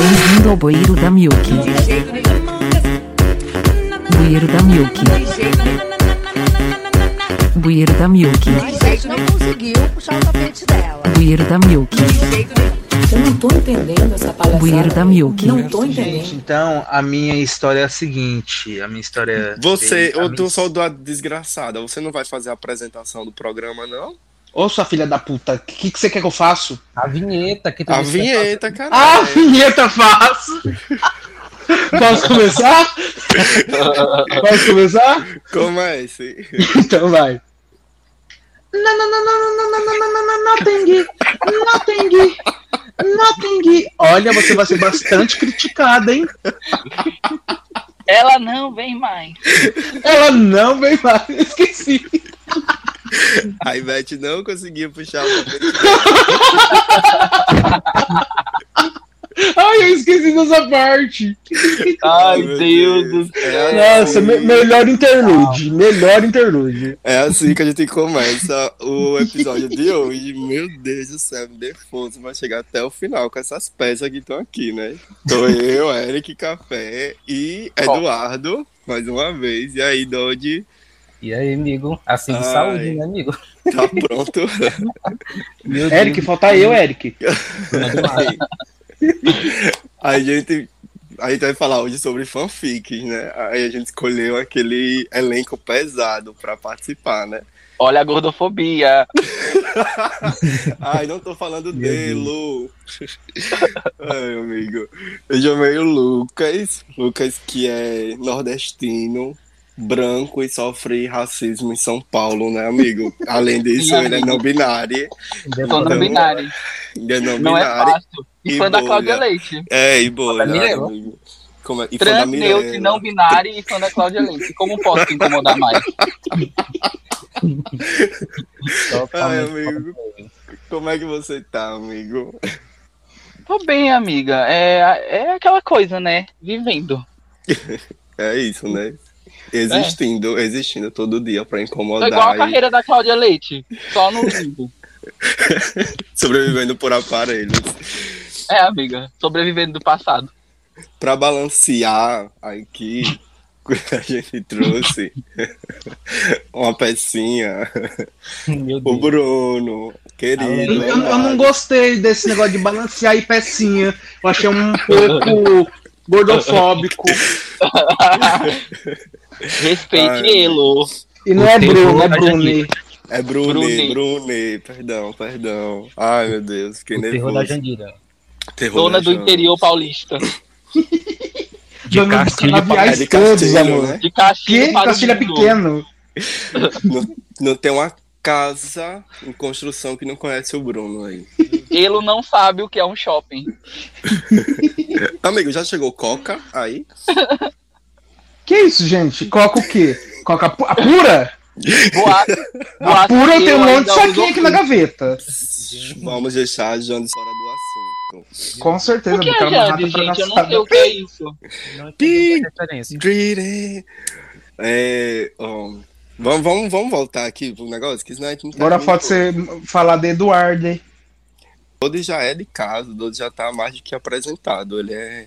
Bem-vindo ao bueiro da Milk. Bueiro da Milk. Bueiro da Milk. Mas não conseguiu puxar o tapete dela. Bueiro da Milk. Eu não tô entendendo essa palhaçada. Bueiro da Milk. Não tô Gente, entendendo. então a minha história é a seguinte. A minha história. Você, a ô minha- tu soldado desgraçada, você não vai fazer a apresentação do programa, não? Ô, sua filha da puta, o que, que você quer que eu faça? A vinheta que tu A vinheta, cara. Ah, vinheta faço! Posso começar? Posso começar? Como é esse? Então vai. Não, não, não, não, não, não, não, não, não, não, nothing, nothing, nothing. Olha, você vai ser bastante criticada, hein? Ela não vem mais. Ela não vem mais, esqueci. A Ivete não conseguiu puxar o tapete. Ai, eu esqueci dessa parte. Ai, meu Deus do céu. É Nossa, assim, me- melhor interlude, melhor interlude. é assim que a gente começa o episódio de hoje. Meu Deus do céu, me dê força pra chegar até o final com essas peças que estão aqui, né? Tô eu, Eric Café e Eduardo, mais uma vez. E aí, Dodi, E aí, amigo? Assim de Ai. saúde, né, amigo? tá pronto? Meu Eric, Deus, falta eu, Eric. A gente, a gente vai falar hoje sobre fanfics, né? Aí a gente escolheu aquele elenco pesado pra participar, né? Olha a gordofobia. Ai, não tô falando Meu dele, Lu. Ai, amigo. Eu chamei o Lucas. Lucas, que é nordestino, branco e sofre racismo em São Paulo, né, amigo? Além disso, ele é não binário. Então, no binário. Ele é não, Não é binário. fácil. E E fã da bolha. Cláudia Leite. É, e Da Mirella. amigo. Como é? E da Trans, neutro, não binário e fã da Cláudia Leite. Como posso te incomodar mais? Ai, amigo. Como é que você tá, amigo? Tô bem, amiga. É, é aquela coisa, né? Vivendo. É isso, né? Existindo, existindo todo dia pra incomodar. igual a e carreira da Cláudia Leite. Só no limbo. Sobrevivendo por aparelhos. É, amiga. Sobrevivendo do passado. Pra balancear aqui, a gente trouxe uma pecinha. Meu O. Bruno, Eu, querido. eu- eu não gostei desse negócio de balancear e pecinha. Eu achei um pouco gordofóbico. Respeite Ai. Elo. E não é O Bruno, é da Bruni. É Bruni, Bruni. Bruni, perdão, perdão. Ai, meu Deus, fiquei O terror da nervoso. Jandira. Terror Dona da do interior paulista. De Dona Castilho É de todos, Castilho, amor. né? De Castilho Que Castilho é pequeno. Não, não tem uma casa em construção que não conhece o Bruno aí. Elo não sabe o que é um shopping. Amigo, já chegou Coca aí? Que isso, gente? Coca o quê? Coca pu- a pura? Boato, A boato pura eu tenho um monte de saquinho aqui na gaveta. Vamos deixar a Jane fora do assunto. Com certeza, O que é porque ela é uma Jade, gente? Eu não sei o que é isso. Não a. Greedy. É, ó, vamos, vamos, vamos voltar aqui pro negócio, que senão a gente não Agora pode ser falar de Eduardo. hein? Dodi já é de casa, o Dodi já tá mais do que apresentado. Ele é.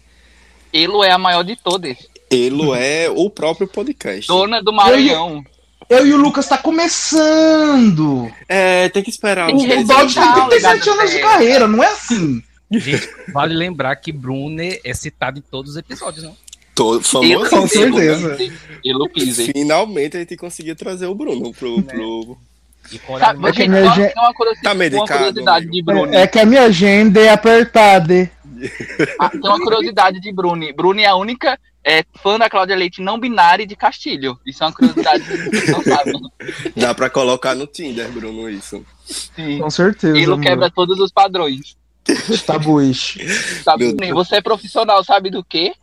Elo é a maior de todas. Ele é o próprio podcast. Dona do Maranhão. Eu e o Lucas tá começando. É, tem que esperar Tem uns que 10 resolver. anos. Eduardo tem Legal, 37 anos de carreira, não é assim. Gente, vale lembrar que Brune é citado em todos os episódios, não? Tô Elo famoso. Com certeza. Elo. Finalmente a gente conseguiu trazer o Bruno pro. pro... E com Sabe, É que gente, minha só gente- tem uma curiosidade, Tá medicado, uma curiosidade de Bruni. É que a minha agenda é apertada. Ah, tem uma curiosidade de Bruni. Bruni é a única é, fã da Cláudia Leite não binária de Castilho. Isso é uma curiosidade que não sabem. Dá pra colocar no Tinder, Bruno, isso. Sim. Com certeza. Amor. quebra todos os padrões. Sabe, Meu Bruni, Deus. você é profissional, sabe do quê?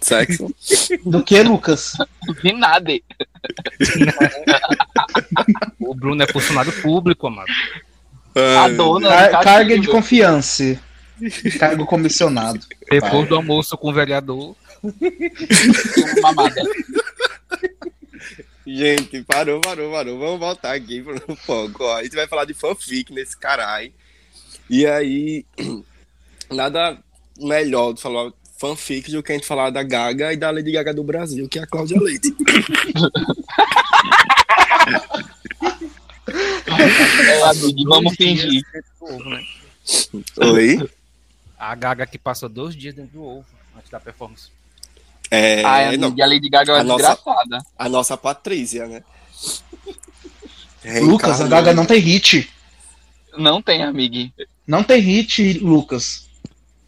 Sexo. Do que, Lucas? De nada. O Bruno é funcionário público, amado. A Ai, dona Car- carga de confiança. Cargo comissionado. Depois do almoço com o vereador. mamada. Gente, parou, parou, parou. Vamos voltar aqui pro foco. Ó, a gente vai falar de fanfic nesse caralho. E aí, nada melhor de falar fanfic do que a gente falar da Gaga e da Lady Gaga do Brasil, que é a Cláudia Leite. É, amigo, vamos fingir. Oi? A Gaga que passou dois dias dentro do ovo antes da performance. É, Ai, não, amigo, e a Lady Gaga é A desgraçada. a nossa Patrícia, né? Lucas, a. Gaga não tem hit. Não tem, amiga. Não tem hit, Lucas.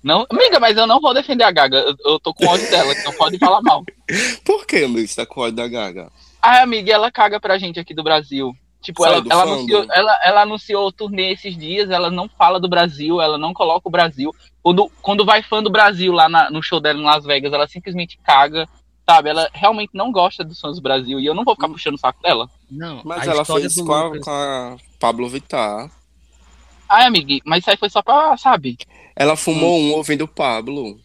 Não, amiga, mas eu não vou defender a Gaga. Eu, eu tô com ódio dela, então pode falar mal. Por que, amigo, você tá com ódio da Gaga? Ai, amiga, ela caga pra gente aqui do Brasil. Tipo, ela, ela, anunciou, ela, ela anunciou o turnê esses dias, ela não fala do Brasil, ela não coloca o Brasil. Quando, quando vai fã do Brasil lá na- no show dela em Las Vegas, ela simplesmente caga, sabe? Ela realmente não gosta dos fãs do Brasil e eu não vou ficar puxando o saco dela. Não, Mas ela fez do com a, com a Pablo Vittar. Ai, amiga, mas isso aí foi só pra, sabe? Ela fumou um ouvindo Pablo.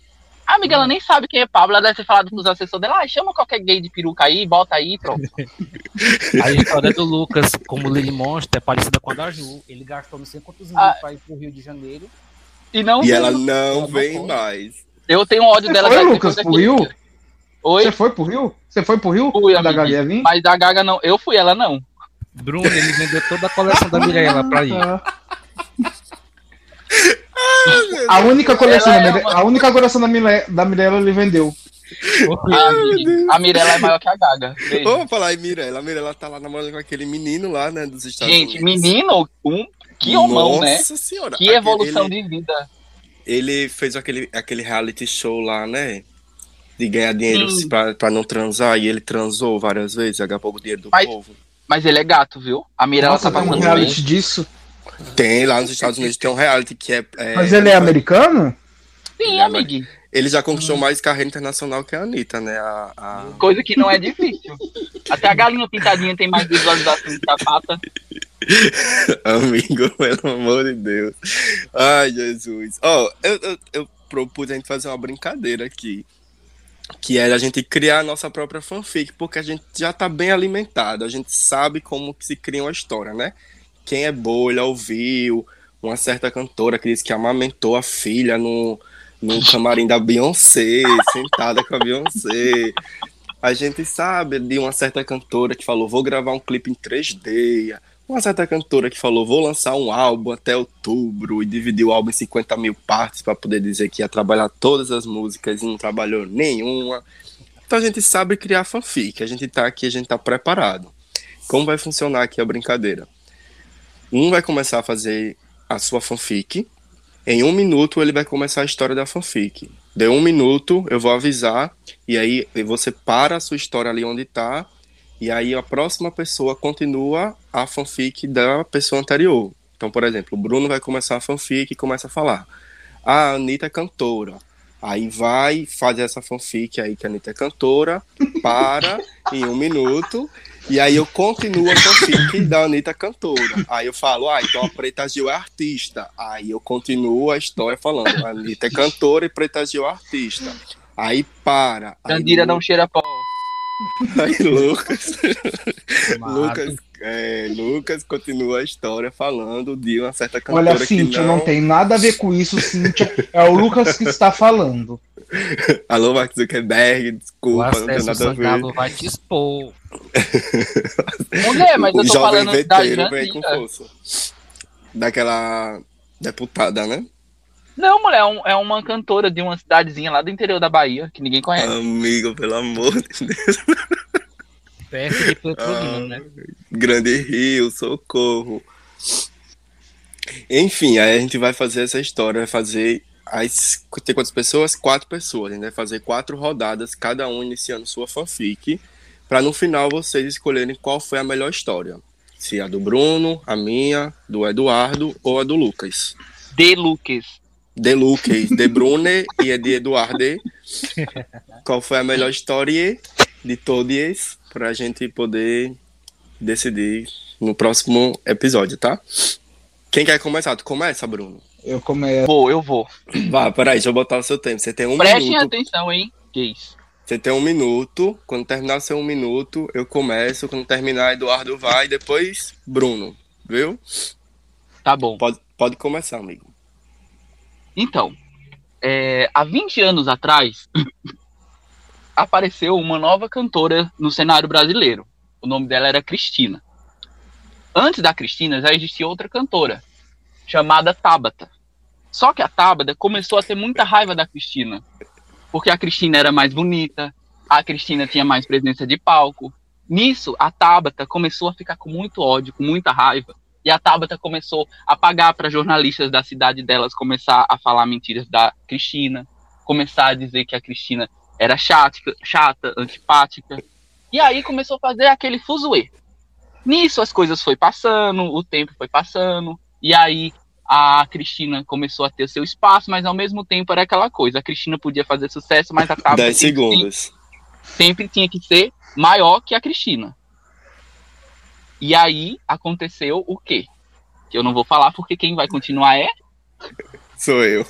A amiga, ela nem sabe quem é Pablo, ela deve ter falado pros assessores dela, ah, chama qualquer gay de peruca aí, bota aí, pronto. A história do Lucas, como Lily Monster, é parecida com a da Ju. Ele gastou não sei quantos mil Ah. pra ir pro Rio de Janeiro. E não E ela não Ela não vem foi. mais. Eu tenho ódio Você dela. foi, Lucas, pro Rio? Oi? Você foi pro Rio? Você foi pro Rio? Fui, da. Gaga ia vir? Mas da Gaga não. Eu fui, ela não. Bruno, ele vendeu toda a coleção da Mirella pra ir. A única coleção, é uma- a única coleção da, Mire... da Mirella ele vendeu. A, a Mirella é maior que a Gaga. Beijo. Vamos falar em Mirella. A Mirella tá lá namorando com aquele menino lá, né, dos Estados Gente, Unidos. menino, um, que homão, né? Nossa senhora. Que Aquele- evolução ele, de vida. Ele fez aquele, aquele reality show lá, né? De ganhar dinheiro Sim. pra, pra não transar. E ele transou várias vezes, agapou o dinheiro do Mas- povo. Mas ele é gato, viu? A Mirella Nossa, tá tem um passando reality bem. disso. Tem lá nos Estados Unidos, tem um reality que é. é- Mas ele é americano? Sim, É, amigo. Ele já conquistou mais carreira internacional que a Anitta, né? A, a- Coisa que não é difícil. Até a galinha pintadinha tem mais visualização que a pata. Amigo, pelo amor de Deus. Ai, Jesus. Ó, eu, eu, eu propus a gente fazer uma brincadeira aqui. Que era a gente criar a nossa própria fanfic, porque a gente já tá bem alimentado, a gente sabe como que se cria uma história, né? Quem é bolha ouviu, uma certa cantora que disse que amamentou a filha no, no camarim da Beyoncé, sentada com a Beyoncé. A gente sabe de uma certa cantora que falou, vou gravar um clipe em 3D. Uma certa cantora que falou, vou lançar um álbum até outubro e dividiu o álbum em 50 mil partes para poder dizer que ia trabalhar todas as músicas e não trabalhou nenhuma. Então a gente sabe criar fanfic, a gente tá aqui, a gente tá preparado. Como vai funcionar aqui a brincadeira? Um vai começar a fazer a sua fanfic. Em um minuto ele vai começar a história da fanfic. Deu um minuto, eu vou avisar, e aí você para a sua história ali onde tá, e aí a próxima pessoa continua a fanfic da pessoa anterior. Então, por exemplo, o Bruno vai começar a fanfic e começa a falar. Ah, a Anitta é cantora. Aí vai, faz essa fanfic aí que a Anitta é cantora, para em um minuto, e aí eu continuo a fanfic da Anitta cantora. Aí eu falo, ah, então a Preta Gil é artista. Aí eu continuo a história falando, a Anitta é cantora e Preta Gil é artista. Aí para. Candira não cheira pó. Aí Lucas, Lucas, é, Lucas continua a história falando de uma certa cantora Olha, que Cíntia, não... não... tem nada a ver com isso, Cíntia. É o Lucas que está falando. Alô, Mark Zuckerberg, O desculpa, não tem nada a ver. Vai te expor. Mulher, mas eu o tô jovem falando da vem com força. Daquela deputada, né? Não, mulher, é, um- é uma cantora de uma cidadezinha lá do interior da Bahia, que ninguém conhece. Amigo, pelo amor de Deus. Perto de Petrolina, né? Grande Rio, socorro. Enfim, aí a gente vai fazer essa história, vai fazer as. Tem quantas pessoas? Quatro pessoas. A gente vai fazer quatro rodadas, cada um iniciando sua fanfic, para no final vocês escolherem qual foi a melhor história. Se a do Bruno, a minha, do Eduardo ou a do Lucas. De Lucas. De Lucas, de Brune e a de Eduardo. Qual foi a melhor história de todos para a gente poder decidir no próximo episódio, tá? Quem quer começar? Tu começa, Bruno? Eu começo. Vou, eu vou. Vá, peraí, deixa eu botar o seu tempo. Você tem um Prestem minuto. atenção, hein? Gays. Você tem um minuto. Quando terminar o seu um minuto, eu começo. Quando terminar, Eduardo vai. Depois, Bruno. Viu? Tá bom. Pode, pode começar, amigo. Então, é, há 20 anos atrás, apareceu uma nova cantora no cenário brasileiro. O nome dela era Cristina. Antes da Cristina já existia outra cantora, chamada Tabata. Só que a Tabata começou a ter muita raiva da Cristina, porque a Cristina era mais bonita, a Cristina tinha mais presença de palco. Nisso, a Tabata começou a ficar com muito ódio, com muita raiva, e a Tabata começou a pagar para jornalistas da cidade delas começar a falar mentiras da Cristina, começar a dizer que a Cristina era chata, chata, antipática. E aí começou a fazer aquele fuzuê. Nisso as coisas foi passando, o tempo foi passando, e aí a Cristina começou a ter seu espaço, mas ao mesmo tempo era aquela coisa. A Cristina podia fazer sucesso, mas a Tabata 10 sempre, segundos. sempre tinha que ser maior que a Cristina. E aí aconteceu o quê? Que eu não vou falar porque quem vai continuar é Sou eu.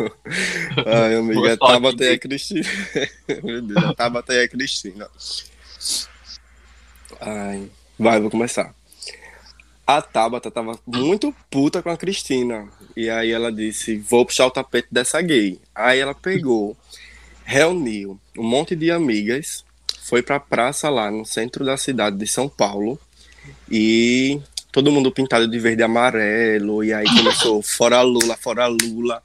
Ai, amiga, Tabata e a. Cristina. Meu Deus, a Tabata e a Cristina. Ai, vai, vou começar. A Tabata tava muito puta com a Cristina. E aí ela disse: Vou puxar o tapete dessa gay. Aí ela pegou, reuniu um monte de amigas, foi pra praça lá no centro da cidade de São Paulo. E todo mundo pintado de verde e amarelo. E aí começou: Fora Lula, fora Lula.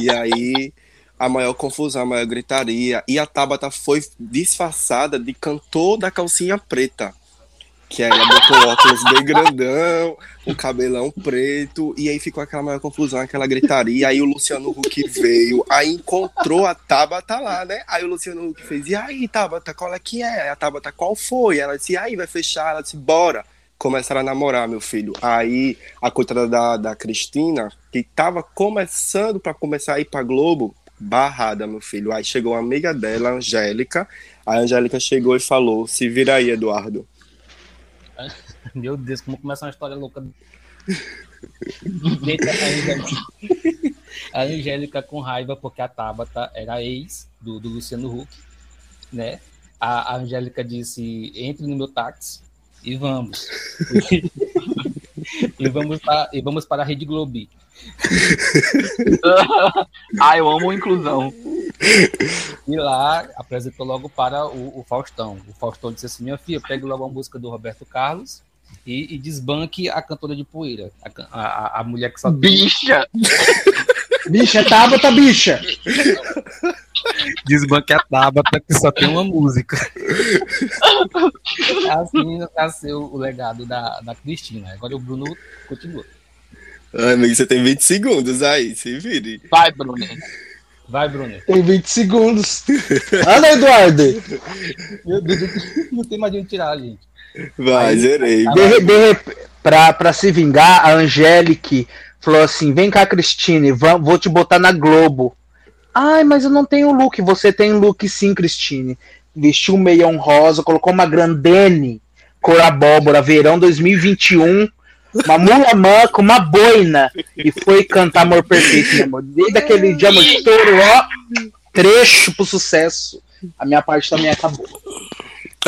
E aí a maior confusão, a maior gritaria. E a Tabata foi disfarçada de cantor da calcinha preta. Que aí ela botou óculos bem grandão, o cabelão preto, e aí ficou aquela maior confusão, aquela gritaria. Aí o Luciano Huck veio, aí encontrou a Tabata lá, né? Aí o Luciano Huck fez: E aí, Tabata, qual é que é? A Tabata, qual foi? Ela disse: aí, vai fechar? Ela disse: Bora. Começaram a namorar, meu filho. Aí a coitada da, da Cristina, que tava começando para começar a ir pra Globo, barrada, meu filho. Aí chegou uma amiga dela, Angélica. A Angélica chegou e falou: Se vira aí, Eduardo. Meu Deus, como começa uma história louca. A Angélica, a Angélica com raiva porque a Tabata era ex do, do Luciano Huck, né? A, a Angélica disse: entre no meu táxi e vamos. e vamos para, e vamos para a Rede Globo. ah, eu amo inclusão. E lá apresentou logo para o, o Faustão. O Faustão disse assim: minha filha, pegue logo a música do Roberto Carlos e, e desbanque a cantora de poeira. A, a, a- mulher que só tem- Bicha! Bicha, é Tabata, bicha. desbanque a Tabata que só tem uma música. assim nasceu o legado da, da Cristina. Agora o Bruno continua. Ai, amigo, você tem 20 segundos aí, se vire. Vai, Bruno. Vai, Bruno. Tem 20 segundos. Anda, Eduardo. Meu Deus, não tem mais de onde tirar, gente. Vai, Aí- zerei. De, de, rep- pra, pra se vingar, a Angélique falou assim: vem cá, Cristine, vou te botar na Globo. Ai, mas eu não tenho look. Você tem look sim, Cristine. Vestiu um meião rosa, colocou uma grandene, cor abóbora, verão 2021. Uma mulamã com uma boina e foi cantar Amor Perfeito, meu amor. Desde aquele dia, amor, estourou, ó, trecho pro sucesso. A minha parte também acabou.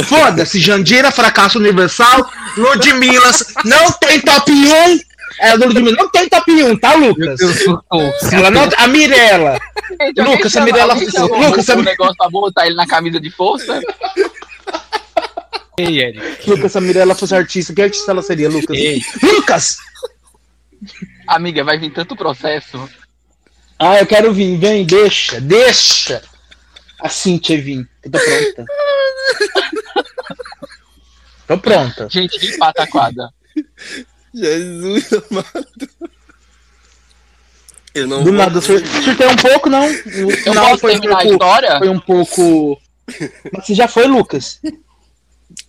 Foda-se, Jandira, fracasso universal. Ludmilas, não tem top 1. É, Ludmilla, não tem top 1, tá, Lucas? surtou. Ela não, a Mirella. Lucas, a Mirella- Lucas, o negócio pra botar ele na camisa de força? Ei, Eric. Lucas, se a Mirella fosse artista, que artista ela seria, Lucas? Ei. Lucas! Amiga, vai vir tanto processo. Ah, eu quero vir, vem, deixa, deixa. A Cintia vir, que tô pronta. Tô pronta. Gente, de pataquada. Jesus amado. Eu não Do vou nada, sur- surtei um pouco, não. O Eu final posso foi um terminar a pouco. história? Foi um pouco. Mas você já foi, Lucas?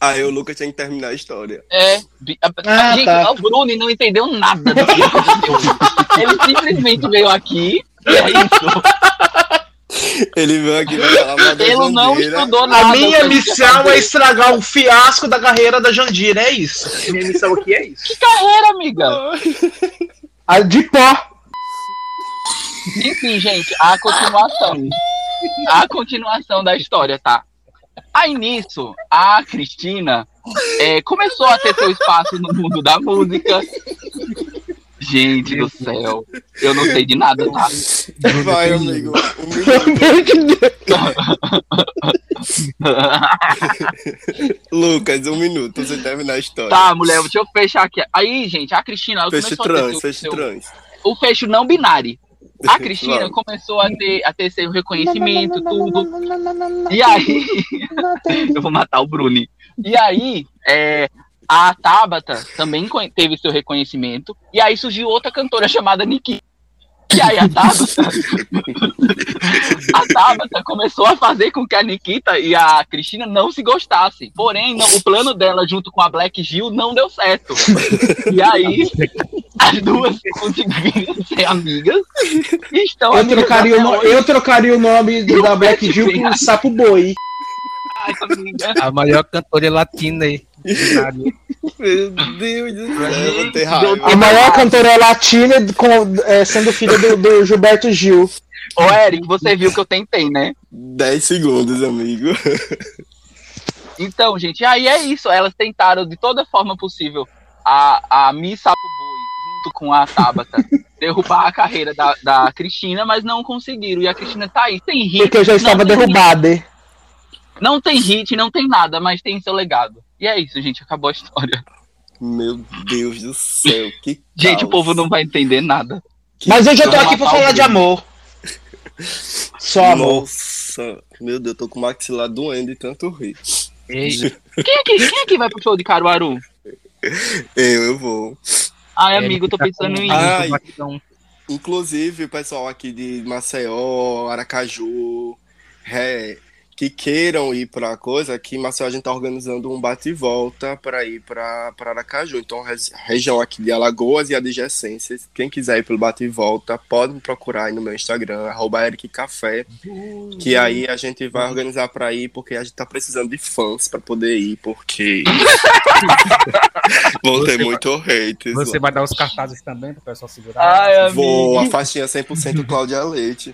Ah, eu, Lucas, tinha que terminar a história. É. Ah, gente, tá. o Bruno não entendeu nada do que aconteceu. Ele simplesmente veio aqui e é isso. Ele veio aqui pra falar Ele não estudou nada. A minha missão é estragar o fiasco da carreira da Jandira, é isso. Minha missão aqui é isso. Que carreira, amiga. A de pó. Enfim, gente, a continuação. A continuação da história, tá? Aí nisso, a Cristina é, começou a ter seu espaço no mundo da música. Gente do céu, eu não sei de nada, tá? Vai, amigo. Lucas, um minuto você terminar a história. tá, mulher, deixa eu fechar aqui. Aí, gente, a Cristina, ter trans, seu- trans. o fecho não binário. A Cristina Vamos. começou a ter, a ter seu reconhecimento, tudo. E aí, eu vou matar o Bruni. E aí, é, a Tabata também teve seu reconhecimento. E aí surgiu outra cantora chamada Nikki. E aí a Tabata, a Tabata começou a fazer com que a Nikita e a Cristina não se gostassem. Porém, não- o plano dela junto com a Black Gil não deu certo. E aí, as duas conseguiram ser amigas. E estão Eu amigas trocaria, o no- eu trocaria o nome E o da Black Gil por. Sapo Boi. Ai, amiga. A maior cantora latina aí. Meu Deus do céu. A maior cantora latina com- é, sendo filha do, do Gilberto Gil. Ô, Eric, você viu que eu tentei, né? 10 segundos, amigo. Então, gente, aí é isso. Elas tentaram de toda forma possível a, a Miss Sapo Boi, junto com a Tabata, derrubar a carreira da, da Cristina, mas não conseguiram. E a Cristina tá aí, tem hit. Porque eu já estava derrubada. hit, Não tem hit, não tem nada, mas tem seu legado. E é isso, gente, acabou a história. Meu Deus do céu, que Gente, caos. o povo não vai entender nada. Que Mas hoje eu tô aqui pra falar de amor. Só amor. Nossa, meu Deus, eu tô com o maxilar doendo de tanto rir. Ei, Quem aqui, quem aqui vai pro show de Caruaru? Eu, eu vou. Ai, amigo, eu tô pensando em muito batidão. Inclusive, o pessoal aqui de Maceió, Aracaju, é, que queiram ir pra coisa, aqui em Maceió a gente tá organizando um bate e volta para ir pra pra Aracaju. Então, região aqui de Alagoas e adjacências, quem quiser ir pelo bate e volta, pode me procurar aí no meu Instagram, arroba Eric Café, que aí a gente vai organizar pra ir, porque a gente tá precisando de fãs pra poder ir, porque vão ter Você muito hate. Você vai dar os cartazes também pro pessoal segurar? Ai. Vou, a faixinha 100% Cláudia Leite.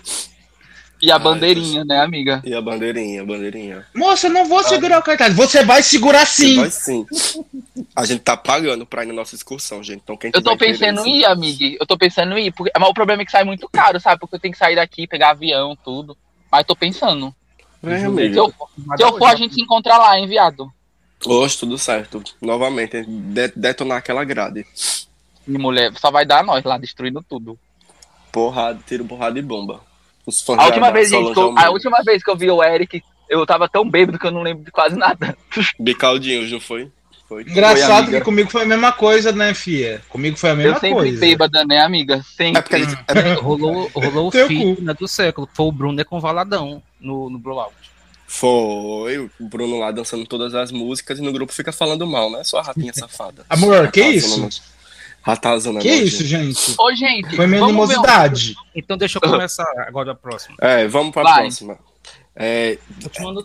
E a Ai, bandeirinha, né, amiga? E a bandeirinha, a bandeirinha. Moça, eu não vou segurar o cartaz. Você vai segurar Você sim. vai sim. A gente tá pagando pra ir na nossa excursão, gente. Então quem Eu tô pensando em ir, amiga. Eu tô pensando em ir. Porque... Mas o problema é que sai muito caro, sabe? Porque eu tenho que sair daqui, pegar avião, tudo. Mas tô pensando. É, Se amigo. eu, se eu for, a gente se encontra lá, hein, viado? Hoje tudo certo. Novamente, de- detonar aquela grade. E mulher, só vai dar nós lá, destruindo tudo. Porrada, tiro porrada e bomba. Os fãs A última, vez, gente, eu, a última vez que eu vi o Eric, eu tava tão bêbado que eu não lembro de quase nada. Bicaldinhos, não foi? Foi. Engraçado amiga. que comigo foi a mesma coisa, né, fia? Comigo foi a Eu mesma sempre coisa. bêbada, né, amiga? Sempre. É porque a gente, é- Rolou, rolou o cu. né, do século. Foi o Bruno com o Valadão no, no Blowout. foi o Bruno lá dançando todas as músicas e no grupo fica falando mal, né? Só a ratinha safada. Amor, que isso? Ratazana Que isso, gente? Ô, gente, Foi minha ver um- animosidade. Então deixa eu começar agora a próxima. É, vamos pra Vai. próxima. É,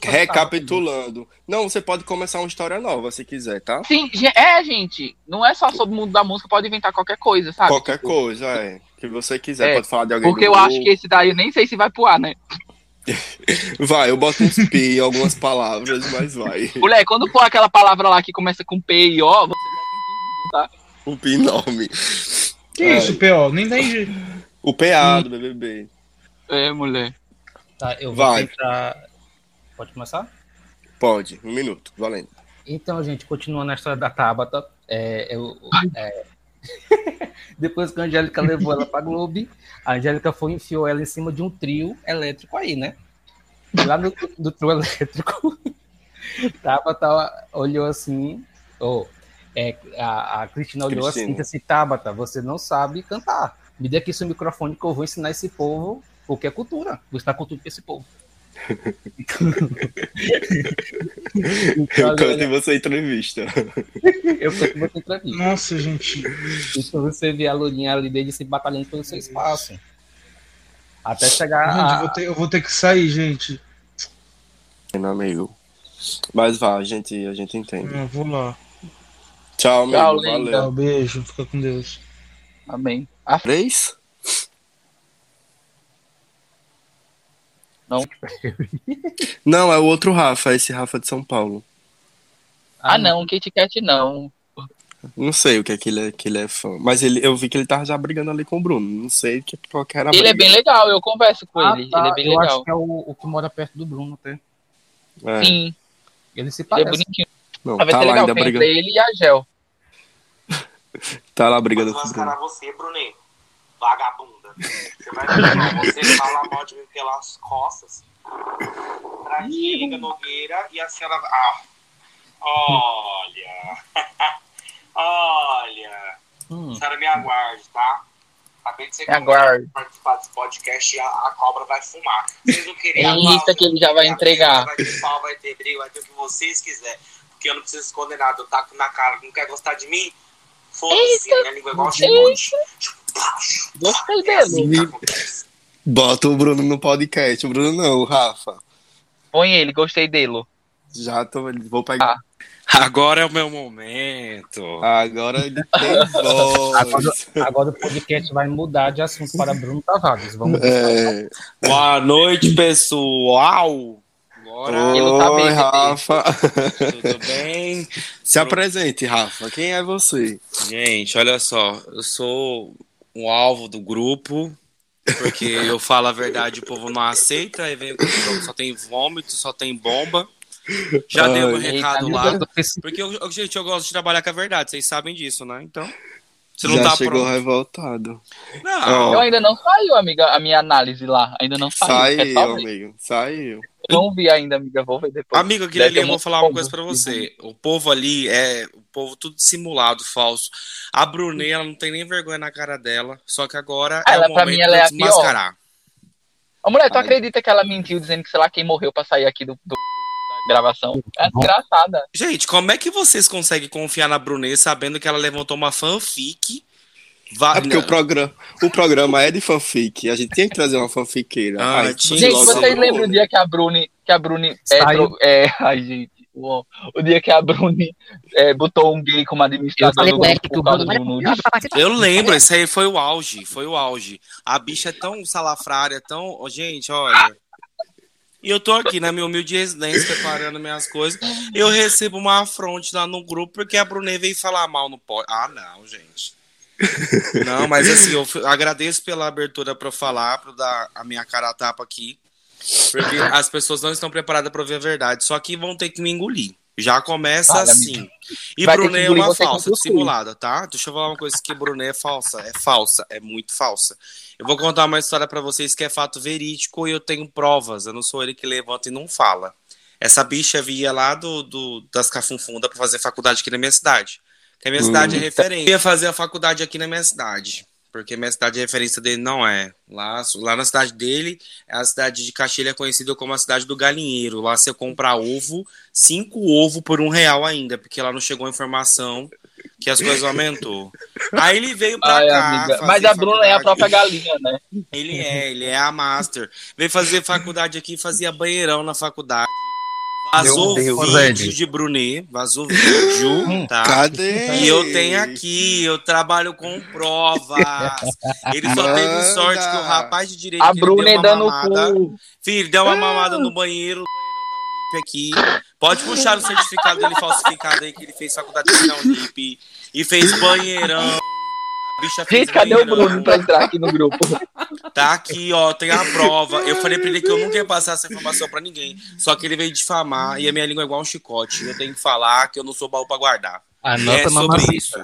recapitulando. Não, você pode começar uma história nova se quiser, tá? Sim, é, gente. Não é só sobre o mundo da música, pode inventar qualquer coisa, sabe? Qualquer Tipo, coisa, é. Que você quiser, É, pode falar de alguém Porque do eu acho grupo. que esse daí eu nem sei se vai pro ar, né? Vai, eu boto uns pi em algumas palavras, mas vai. Mulher, quando for aquela palavra lá que começa com P e O, você pinguim, tá? Um pi enorme. Que Ai. isso, P.O.? Nem entendi. O PA do BBB. É, mulher. Tá, eu vou Vai. tentar. Pode começar? Pode, um minuto, valendo. Então, gente, continuando a história da Tabata, é, eu- é, depois que a Angélica levou ela pra Globo, a Angélica foi e enfiou ela em cima de um trio elétrico aí, né? Lá no do trio elétrico, Tabata olhou assim, oh, é, a, a Cristina olhou assim Cristina. e disse assim, Tabata, você não sabe cantar. Me dê aqui seu microfone que eu vou ensinar esse povo o que é cultura. Vou ensinar cultura pra esse povo. Então, Eu canto olha, e você entrevista. eu canto muito entrevista. Nossa, gente. Então você vê a Lourinha ali dele se batalhando pelo seu espaço. Até chegar Gente, eu a... vou ter, eu vou ter que sair, gente. Meu amigo. Mas vá, a gente, a gente entende. Eu vou lá. Tchau, amigo. Tchau, valeu. Tchau, beijo. Fica com Deus. Amém. Ah, Três? Não. Não, é o outro Rafa, esse Rafa de São Paulo. ah, não, Kit Kat não. Não sei o que é que ele é, que ele é fã. Mas ele, eu vi que ele tava já brigando ali com o Bruno. Não sei que, qual que era a Ele é briga. bem legal, eu converso com Ah, ele. tá, Ele é bem eu legal. acho que é o, o que mora perto do Bruno, até. É. Sim, Ele se ele é parece. bonitinho. Não, Ah, vai tá ser lá legal ainda brigando. ele e a Gel. Tá lá brigando Vou com o você, Brunet. Vagabunda. Você vai você fala mal de mim pelas costas. Pra Diego Nogueira e a senhora. Ah, olha. olha. Hum. A senhora me aguarde, tá? Acabei de ser Me aguarde. participar desse podcast e a, a cobra vai fumar. Vocês não querem É isso que ele já vai entregar. Vai ter pau, vai ter briga, vai ter o que vocês quiserem. Porque eu não preciso esconder nada. Eu taco na cara. Não quer gostar de mim? Foda-se. Minha língua é igual chicote. Gostei É dele. Bota o Bruno no podcast. O Bruno não, o Rafa. Põe ele, gostei dele. Já tô. Vou pegar. Agora é o meu momento. Agora ele tem voz. Agora, agora o podcast vai mudar de assunto para Bruno Tavares. Vamos É. Boa noite, pessoal. Agora, tá bem, Oi, bebê. Rafa. tudo bem? Se apresente, Rafa. Quem é você? Gente, olha só. Eu sou um alvo do grupo. Porque eu falo a verdade, o povo não aceita. Aí vem o jogo, só tem vômito, só tem bomba. Já dei o meu Ai. recado Eita, lá. Porque, eu, gente, eu gosto de trabalhar com a verdade. Vocês sabem disso, né? Então. Você não Já tá chegou pronto. revoltado. Não. Eu ainda não saiu, amiga, a minha análise lá. Ainda não saiu. Quer Saiu, ver? amigo. Saiu. Não vi ainda, amiga. Vou ver depois. Ali, ter eu vou falar uma coisa pra você. O povo ali é o povo tudo simulado, falso. A Brunet, ela não tem nem vergonha na cara dela. Só que agora Ah, é ela, o pra momento mim, ela de é pior. desmascarar. Ô, mulher, tu Ai. acredita que ela mentiu dizendo que sei lá quem morreu pra sair aqui do, do- da gravação? É desgraçada. Gente, como é que vocês conseguem confiar na Brunet sabendo que ela levantou uma fanfic? Va- É porque o programa, o programa é de fanfic. A gente tinha que trazer uma fanfiqueira. Ah, Ai, tinha. Gente, vocês lembram o dia que a Bruni. Que a Bruni é, Saiu. é, ai, gente. O, o dia que a Bruni é, botou um gay como Eu administrador falei do grupo por causa Bruno do nude. participar. Eu lembro, isso aí foi o auge, foi o auge. A bicha é tão salafrária, tão. Ô, Gente, olha. E eu tô aqui na minha humilde residência preparando minhas coisas. Eu recebo uma afronte lá no grupo porque a Brunet veio falar mal no pó. Ah, não, gente. Não, mas assim, eu agradeço pela abertura eu falar, eu dar a minha cara a tapa aqui. Porque as pessoas não estão preparadas pra ver a verdade, só que vão ter que me engolir. Já começa assim. E Brunet é uma falsa, dissimulada, tá? Deixa eu falar uma coisa que Brunet é falsa. É falsa, é muito falsa. Eu vou contar uma história pra vocês que é fato verídico e eu tenho provas. Eu não sou ele que levanta e não fala. Essa bicha via lá do, do- das Cafunfunda pra fazer faculdade aqui na minha cidade. Que a minha cidade é referência. Eu ia fazer a faculdade aqui na minha cidade. Porque minha cidade, a referência dele não é. Lá, lá na cidade dele, é a cidade de Caxilha é conhecida como a cidade do galinheiro. Lá você comprar ovo, cinco ovo por um real ainda, porque lá não chegou a informação que as coisas aumentou. Aí ele veio pra Ai, cá. Mas a Bruna é a própria galinha, né? Ele é, ele é a master. Veio fazer faculdade aqui, fazia banheirão na faculdade. Vazou Meu Deus. vídeo de Brunet, vazou vídeo, tá? Cadê? E eu tenho aqui, eu trabalho com provas. Ele só Manda. teve sorte que o rapaz de direito A Bruna deu uma dando mamada. cu. Filho, deu uma mamada no banheiro, no banheirão da Unip aqui. Pode puxar o certificado dele falsificado aí, que ele fez faculdade na Unip. E fez banheirão. Bicha fez Gente, cadê o. Bruno pra entrar aqui no grupo? Tá aqui, ó, tem a prova. Eu falei pra ele que eu nunca ia passar essa informação pra ninguém. Só que ele veio difamar e a minha língua é igual um chicote. Eu tenho que falar que eu não sou baú pra guardar. Anota é sobre mamacita. isso.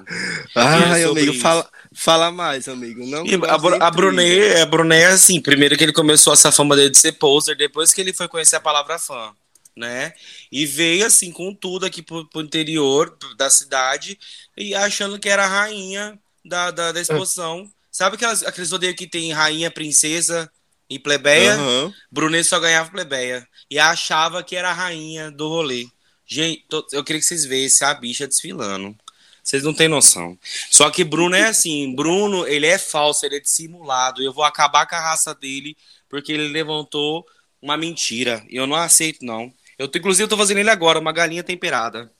Ai, É sobre amigo, isso. fala, fala mais, amigo. Não E a, de a. Brunet, a Brunet é assim, primeiro que ele começou essa fama dele de ser poser, depois que ele foi conhecer a palavra fã, né? E veio assim com tudo aqui pro, pro interior da cidade e achando que era a rainha da, da, da exposição. Sabe aquelas, aqueles rodeios que tem rainha, princesa e plebeia? Aham. Brunet só ganhava plebeia. E achava que era a rainha do rolê. Gente, tô- eu queria que vocês vissem a bicha desfilando. Vocês não têm noção. Só que Bruno é assim. Bruno, ele é falso, ele é dissimulado. Eu vou acabar com a raça dele porque ele levantou uma mentira. E eu não aceito, não. Eu, tô- inclusive, eu tô fazendo ele agora, uma galinha temperada.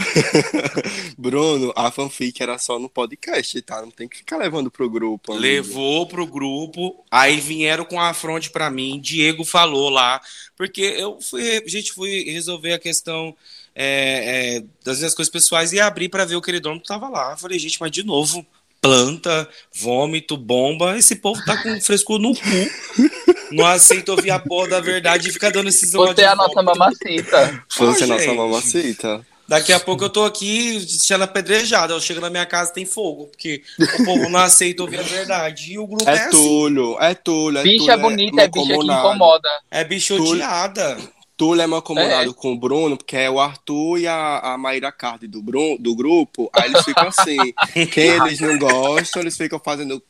Bruno, a fanfic era só no podcast, tá? Não tem que ficar levando pro grupo. amigo. Levou pro grupo, aí vieram com a fronte pra mim. Diego falou lá, porque eu fui, a gente fui resolver a questão é, é, das minhas coisas pessoais e abri pra ver o queridômetro tava lá. Eu falei, gente, mas de novo, planta, vômito, bomba. Esse povo tá com frescor no cu. Não aceita ouvir a porra da verdade e fica dando esses Você é a nossa vômito. mamacita. Você é nossa gente. mamacita. Daqui a pouco eu tô aqui sendo apedrejado. Eu chego na minha casa tem fogo, porque o povo não aceita ouvir a verdade. E o grupo é, É assim. Túlio, é Túlio. É Bicha Túlio, bonita, é bicha que incomoda. É bicho Túlio- odiada. Túlio é mancomunado com o Bruno, porque é o Arthur e a, a Maíra Cardi do, Bruno, do grupo. Aí eles ficam assim. quem eles não gostam, eles ficam fazendo.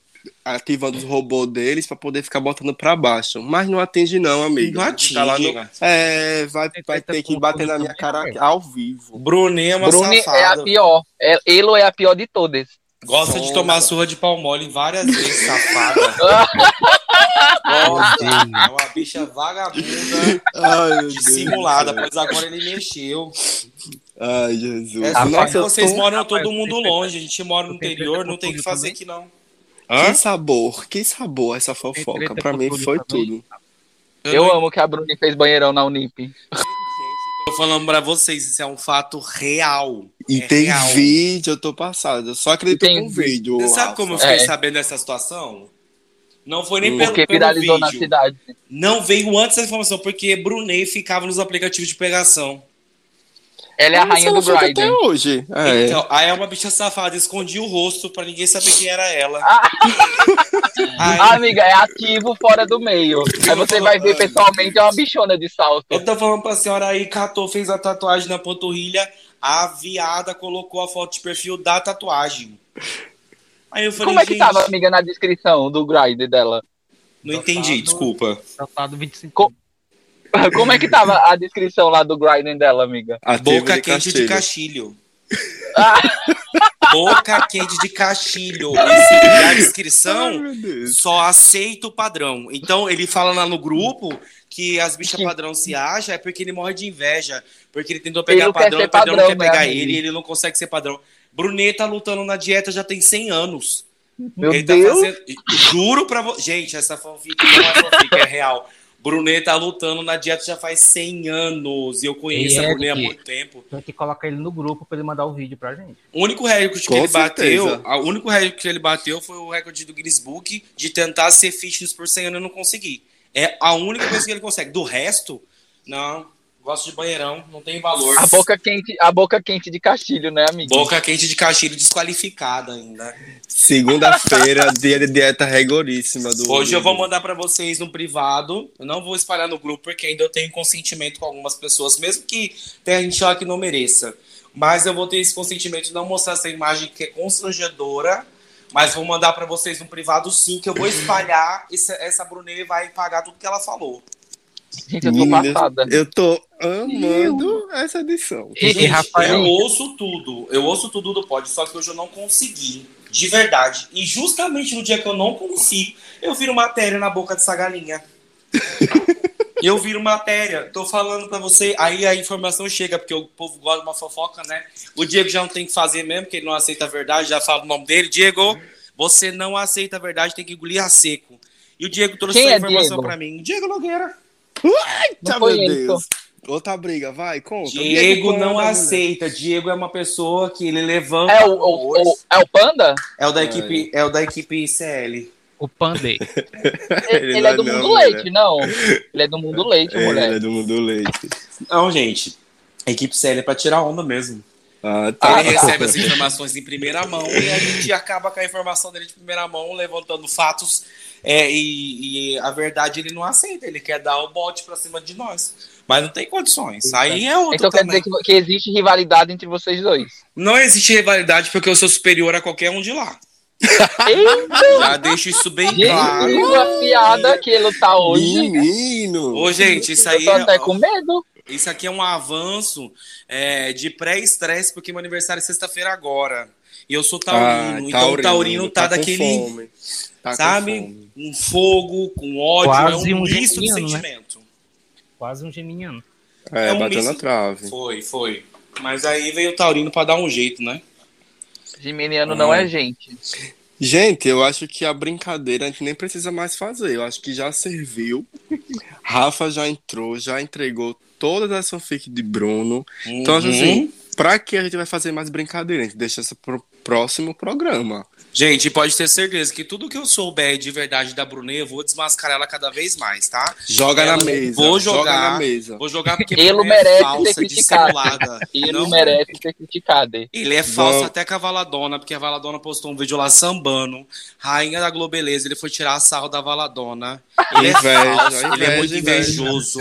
Ativando os robôs deles pra poder ficar botando pra baixo. Mas não atinge, não, amigo. Não Tá lá atinge. no- É, vai, vai ter que bater na minha cara ao vivo. Brunet é uma Bruni é a pior. É, Elo é a pior de todas. Gosta de tomar surra de pau mole várias vezes, safada. É uma bicha vagabunda, Ai, meu Deus. dissimulada, céu. pois agora ele mexeu. Ai, Jesus. É só Nossa, vocês tô- moram todo mundo longe, a gente mora no interior, não tem o que fazer aqui não. Que sabor, que sabor essa fofoca. Pra mim foi também? tudo. Eu não- amo que a Bruni fez banheirão na Unip. Tô falando pra vocês, isso é um fato real. E É tem real. vídeo, eu tô passado. Eu só acredito tem com vídeo. Você sabe como eu fiquei É. sabendo dessa situação? Não foi nem Hum. pelo, Porque pelo viralizou na vídeo. cidade. Não veio antes da informação, porque Brunet ficava nos aplicativos de pegação. Ela é a rainha do Grindr. até hoje. É. Então, aí é uma bicha safada, escondia o rosto pra ninguém saber quem era ela. Ah, amiga, é ativo fora do meio. Aí você vai ver pessoalmente, é uma bichona de salto. eu tô falando pra senhora aí, catou, fez a tatuagem na panturrilha, a viada colocou a foto de perfil da tatuagem. Aí eu falei, Como é que gente, tava, amiga, na descrição do Grindr dela? não entendi, desculpa. Tratado 25. Co- Como é que tava a descrição lá do Grindr dela, amiga? Boca de quente de Castilho. cachilho. Boca quente de cachilho. E a descrição Ai, só aceita o padrão. Então ele fala lá no grupo que as bichas padrão se acha é porque ele morre de inveja. Porque ele tentou Ele pegar não quer padrão, o padrão não quer né, pegar ele e ele não consegue ser padrão. Brunet tá lutando na dieta já tem 100 anos. Meu ele Deus. tá fazendo. Juro pra você. Gente, essa fanfic não é fanfic, é real. Brunet tá lutando na dieta já faz 100 anos. E eu conheço E a é Brunet há que- muito tempo. Tem que colocar ele no grupo pra ele mandar o vídeo pra gente. O único recorde que Com ele certeza. bateu, a- o único recorde que ele bateu foi o recorde do Guinness Book de tentar ser fitness por 100 anos e não conseguir. É a única coisa que ele consegue. Do resto, não. Gosto de banheirão, não tem valor. A boca quente, a boca quente de Castilho, né, amiga? Boca quente de cachilho desqualificada ainda. Segunda-feira, dia de dieta rigoríssima do. Hoje eu vou mandar pra vocês no privado. Eu não vou espalhar no grupo porque ainda eu tenho consentimento com algumas pessoas, mesmo que tenha gente lá que não mereça. Mas eu vou ter esse consentimento de não mostrar essa imagem que é constrangedora. Mas vou mandar pra vocês no privado sim, que eu vou espalhar. Essa, essa Brunet vai pagar tudo que ela falou. Gente, eu tô Menina, passada. Eu tô amando essa edição. E, e Rafael, eu ouço tudo. Eu ouço tudo do pod, só que hoje eu não consegui. De verdade. E justamente no dia que eu não consigo, eu viro matéria na boca dessa galinha. eu viro matéria. Tô falando pra você. Aí a informação chega, porque o povo gosta de uma fofoca, né? O Diego já não tem que fazer mesmo, porque ele não aceita a verdade. Já falo o nome dele. Diego, você não aceita a verdade, tem que engolir a seco. E o Diego trouxe Quem essa é informação Diego? pra mim. Diego Nogueira. Não foi meu ele, Deus. Outra briga, vai, conta. Diego não conta, aceita. Diego é uma pessoa que ele levanta. É o, o, o- é o Panda? É o da equipe, é o da equipe CL. o Pandey. Ele, Ele é não do é mundo não, leite, não. Ele é do mundo leite, mulher. É, mulher. ele é do mundo leite. Não, gente. A equipe CL é pra tirar onda mesmo. Ah, tá. ele recebe as informações em primeira mão e a gente acaba com a informação dele de primeira mão, levantando fatos. É, e, e a verdade ele não aceita, ele quer dar o bote pra cima de nós. Mas não tem condições. Aí é outro Então quer também. dizer que, que existe rivalidade entre vocês dois. Não existe rivalidade porque eu sou superior a qualquer um de lá. Já deixo isso bem gente, claro. a piada que ele tá hoje. Menino! Ô, gente, isso Eu aí tô é, até com medo. Isso aqui é um avanço é, de pré-estresse, porque meu aniversário é sexta-feira agora. E eu sou taurino. Ah, então o taurino tá, com daquele, fome. Tá sabe? Um fogo, com ódio, Quase é um um misto de né? sentimento. Quase um geminiano. É, É um bateu na trave. Foi, foi. Mas aí veio o taurino pra dar um jeito, né? Geminiano não Ah. é gente. Gente, eu acho que a brincadeira a gente nem precisa mais fazer. Eu acho que já serviu. Rafa já entrou, já entregou todas as fanfics de Bruno. Então, Uhum. assim, pra que a gente vai fazer mais brincadeira? A gente deixa pro próximo programa. Gente, pode ter certeza que tudo que eu souber de verdade da Brunet, eu vou desmascarar ela cada vez mais, tá? Joga Ela- na mesa. Vou joga jogar. na mesa. Vou jogar porque Ele Brunet merece é ser falsa, criticado. dissimulada. Ele Não- merece ser criticado. Ele é falso até com a Valadona, porque a Valadona postou um vídeo lá sambando. Rainha da Globeleza, ele foi tirar a sarro da Valadona. Ele é Inveja, falso, ele é inveja, muito inveja. invejoso.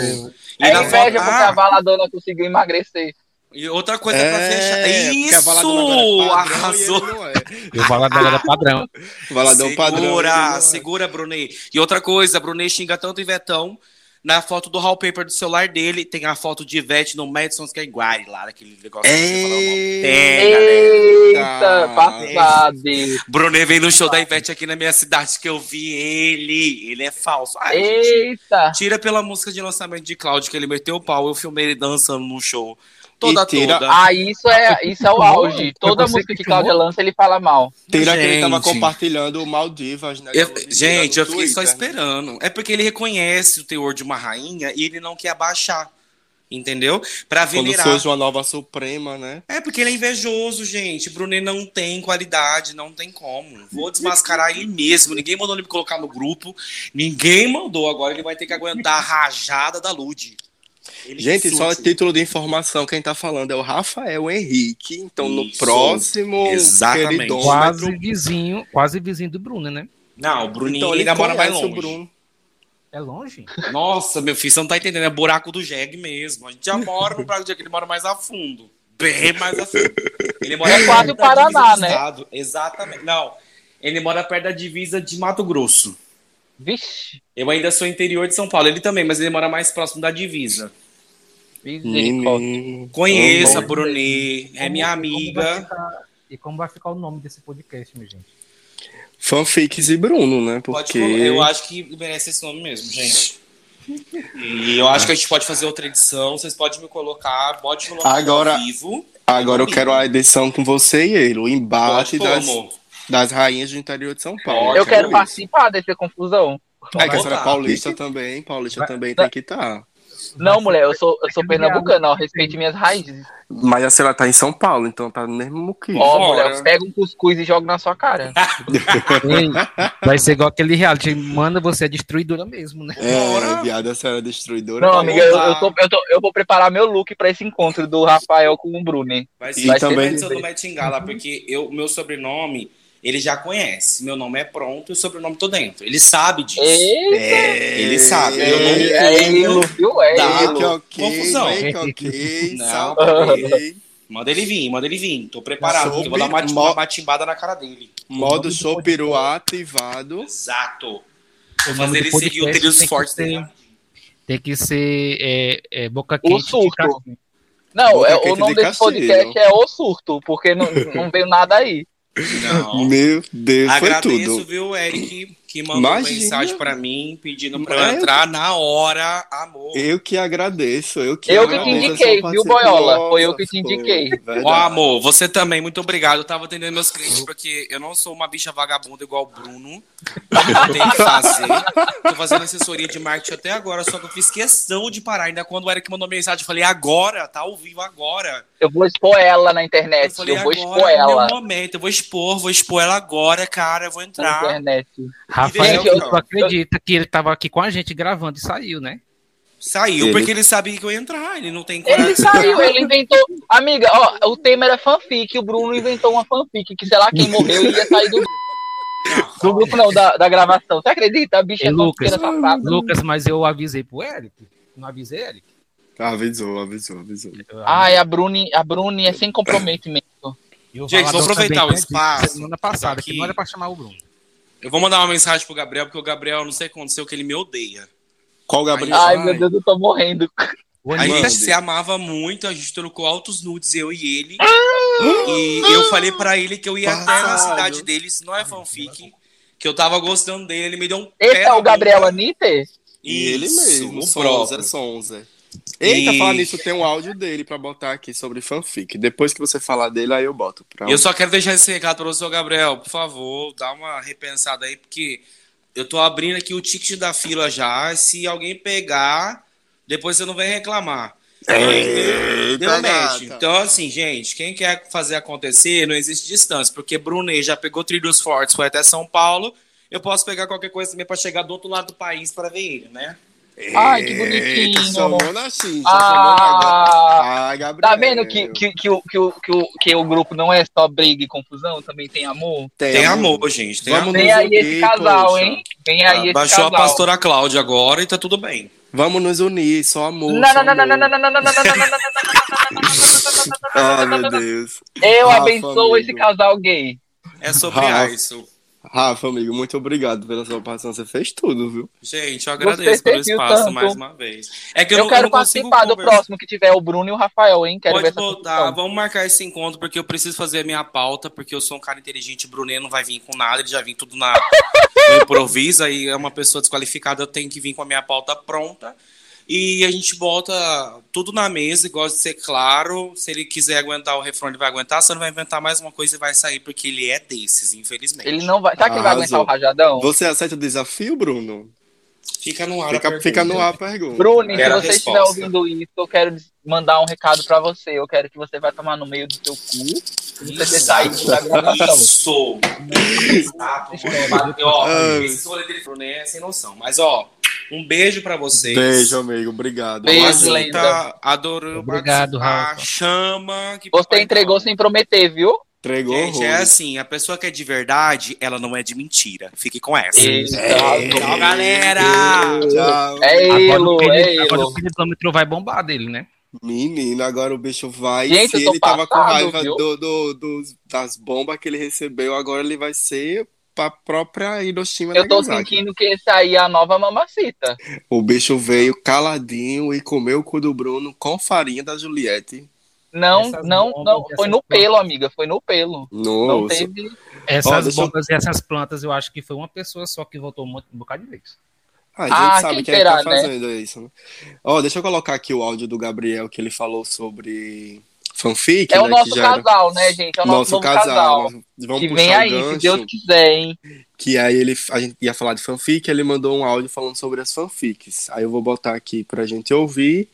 E É na inveja foto- porque Ah, a Valadona conseguiu emagrecer. E outra coisa pra fechar. É, porque a Isso! Valadona agora é e Arrasou! ele não é. Padrão. Valadão padrão. Segura, é. segura, Brunet. E outra coisa, a Brunet xinga tanto o Ivetão. Na foto do wallpaper do celular dele, tem a foto de Ivete no Madison Square Garden, lá, aquele negócio. que você falou, Ei. Tem, galera. Eita, passado. Brunet veio no show da Ivete aqui na minha cidade, que eu vi ele. Ele é falso. Ai, gente, Eita. tira pela música de lançamento de Cláudio, que ele meteu o pau. Eu filmei ele dançando no show. Toda, E tira- toda. Ah, isso é, isso é o auge. Toda música que que Cláudia lança, ele fala mal. Tira que ele tava Gente. compartilhando o Maldivas, né? Eu- gente, eu fiquei só Twitter, né? esperando. É porque ele reconhece o teor de uma rainha e ele não quer abaixar. Entendeu? Pra Quando venerar. surge uma nova suprema, né? É porque ele é invejoso, gente. Brunet não tem qualidade, não tem como. Vou desmascarar ele mesmo. Ninguém mandou ele me colocar no grupo. Ninguém mandou. Agora ele vai ter que aguentar a rajada da Lud. Ele Gente, só surte. título de informação, quem tá falando é o Rafael Henrique. Então, no Isso. próximo Exatamente. queridômetro, Quase vizinho, quase vizinho do Bruno, né? Não, o Bruninho então ele ele ainda mora mais longe. Bruno. É longe? Nossa, meu filho, você não tá entendendo. É buraco do jegue mesmo. A gente já mora no buraco do jegue, ele mora mais a fundo. Bem mais a fundo. Ele mora É quase perto o Paraná, né? estado. Exatamente. Não, ele mora perto da divisa de Mato Grosso. Vixe, Eu ainda sou interior de São Paulo. Ele também, mas ele mora mais próximo da divisa. Misericórdia. Conheça. Brunet, é minha amiga. ficar- e como vai ficar o nome desse podcast, minha gente? Fanfics e Bruno, né? Pode Porque colo- Eu acho que merece esse nome mesmo, gente. E eu acho que a gente pode fazer outra edição. Vocês podem me colocar, pode colocar Agora- ao vivo. agora eu quero a edição com você e ele. O embate Pode das, das rainhas do interior de São Paulo. Eu quero isso. participar dessa confusão. É que a senhora é paulista também. Paulista Vai- também tem que estar. Não, mulher, eu sou, eu sou pernambucana, ó, respeite minhas raízes. Mas a senhora tá em São Paulo, então tá no mesmo que. Ó, mulher, eu pego um cuscuz e jogo na sua cara. Ei, vai ser igual aquele reality, manda você é destruidora mesmo, né? É, viada, a senhora é destruidora. Não, Tá amiga, eu, eu, tô- eu tô- eu vou preparar meu look pra esse encontro do Rafael com o Bruni. Vai E ser vai também- ser do Metingala, porque eu, meu sobrenome, ele já conhece. Meu nome é pronto e o sobrenome tô dentro. Ele sabe disso. Eita, É, Ele sabe, eu não é, é ele, viu? É Dá. ele. Make ok, Confusão. make ok, Não. Manda ele vir, manda ele vir. Tô preparado. Vou dar uma, uma batimbada na cara dele. Modo show peru ativado. Exato. Vou O fazer ele seguir o trilhos tem que fortes ser- dele. Tem que ser é, é, boca O quente. de surto. Não, é, o nome de desse podcast é O Surto, porque não, não veio nada aí. Não. Meu Deus, foi Agradeço, tudo. viu, Eric, que mandou Imagina. mensagem pra mim pedindo pra É, eu entrar na hora, amor. Eu que agradeço, eu que Eu que te indiquei, viu. Boiola? Foi eu que te indiquei. Ó, amor, você também, muito obrigado. Eu tava atendendo meus clientes porque eu não sou uma bicha vagabunda igual o Bruno. Eu tenho que fazer. Tô fazendo assessoria de marketing até agora, só que eu fiz questão de parar. Ainda quando o Eric mandou mensagem, eu falei, agora, tá ao vivo agora. Eu vou expor ela na Eu internet. falei, Eu vou agora expor é o ela meu momento, eu vou expor, vou expor ela agora, cara, eu vou na entrar. internet. Rafael, eu- tu acredita que ele tava aqui com a gente gravando e saiu, né? Saiu Ele- porque ele sabia que eu ia entrar, ele não tem coragem. Ele saiu, ele inventou. Amiga, ó, o tema era fanfic, o Bruno inventou uma fanfic, que sei lá quem morreu ia sair do grupo. Do grupo não, da, da gravação. Você acredita? A bicha Ei, é Lucas, safada. Lucas, mas eu avisei pro Eric. Não avisei, Eric? Avisou, avisou, avisou. Ai, a Bruni, a Bruni é sem comprometimento. Gente, vou aproveitar o espaço. Semana passada, Aqui. que não era pra chamar o Bruno. Eu vou mandar uma mensagem pro Gabriel, porque o Gabriel, não sei o que aconteceu, que ele me odeia. Qual Gabriel? Ai, Ai. meu Deus, eu tô morrendo. A gente se amava muito, a gente trocou altos nudes, eu e ele. E eu falei pra ele que eu ia até na Passado. cidade dele, isso não é fanfic. Que eu tava gostando dele, ele me deu um pé Esse é o Gabriel. Anitta? E ele mesmo, o Sonza, próprio. Sonza. Eita, E- falar nisso, tem um áudio dele pra botar aqui sobre fanfic. Depois que você falar dele, aí eu boto. Pra... Eu só quero deixar esse recado para você, ô Gabriel. Por favor, dá uma repensada aí, porque eu tô abrindo aqui o ticket da fila já. Se alguém pegar, depois você não vai reclamar. Então, assim, gente, quem quer fazer acontecer, não existe distância, porque Brunet já pegou trilhos fortes, foi até São Paulo. Eu posso pegar qualquer coisa também para chegar do outro lado do país para ver ele, né? Ai, que Eita, bonitinho. chamou na Cintia. Ah, Ai, Gabriel. Tá vendo que, que, que, o, que, o, que, o, que o grupo não é só briga e confusão, também tem amor? Tem amor, gente. Tem Vamos amor. Vem aí unir, esse casal, poxa. hein? Vem aí esse Baixou a pastora Cláudia agora e tá tudo bem. Vamos nos unir, só amor. Não, só não, não, não, não, amor. não, não, não, não, não, não, não, não, não, Ai, meu Deus. Eu Rafa, abençoo amigo. esse casal gay. É sobre Rafa. isso. Rafa, amigo, muito obrigado pela sua participação. Você fez tudo, viu? Gente, eu agradeço pelo espaço tanto. mais uma vez. É que Eu, eu, não, quero eu participar do próximo que tiver o Bruno e o Rafael, hein? Quero ver Pode discussão. vamos marcar esse encontro, porque eu preciso fazer a minha pauta, porque eu sou um cara inteligente, o Brunet não vai vir com nada, ele já vem tudo na, no improviso, aí é uma pessoa desqualificada, eu tenho que vir com a minha pauta pronta. E a gente bota tudo na mesa, e gosta de ser claro. Se ele quiser aguentar o refrão, ele vai aguentar. Se ele vai inventar mais uma coisa, ele vai sair, porque ele é desses, infelizmente. Ele não vai. Será que ele vai aguentar o rajadão? Você aceita o desafio, Bruno? Fica no ar. a Fica, pergunta. fica no ar a pergunta. Bruno, se a você estiver ouvindo isso, eu quero mandar um recado pra você. Eu quero que você vai tomar no meio do seu cu e você ter saído da gravação. Isso! Exato. Ó, esse rolê dele falou, né? Sem noção. Mas, ó, um beijo pra vocês. Beijo, amigo. Obrigado. Beijo, lenda. adorou Obrigado, participar. Rafa. Chama. Que Você entregou toca. sem prometer, viu? Entregou Gente, é assim, a pessoa que é de verdade, ela não é de mentira. Fique com essa. Tchau, galera! Tchau. É Agora, Elo, o é querido, agora o quilômetro vai bombar dele, né? Menino, agora o bicho vai. Gente, Se ele tava com passado, raiva do, do- dos- das bombas que ele recebeu, agora ele vai ser pra própria Hiroshima Eu tô Nagasaki. sentindo que esse aí é a nova mamacita. O bicho veio caladinho e comeu o cu do Bruno com farinha da Juliette. Não, Essas não, bombas, não. Foi no plantas. pelo, amiga. Foi no pelo. Não Nossa. teve. Essas Ó, deixa eu- bombas e essas plantas, eu acho que foi uma pessoa só que votou um, um bocado de vez. A gente Ah, sabe quem quem, que tá né? fazendo isso, né? Ó, deixa eu colocar aqui o áudio do Gabriel que ele falou sobre fanfic, É né? o nosso que já era- casal, né, gente? É o nosso, nosso casal. casal. Vamos Que vem aí, gancho, se Deus quiser, hein? que aí ele, a gente ia falar de fanfic, ele mandou um áudio falando sobre as fanfics. Aí eu vou botar aqui pra gente ouvir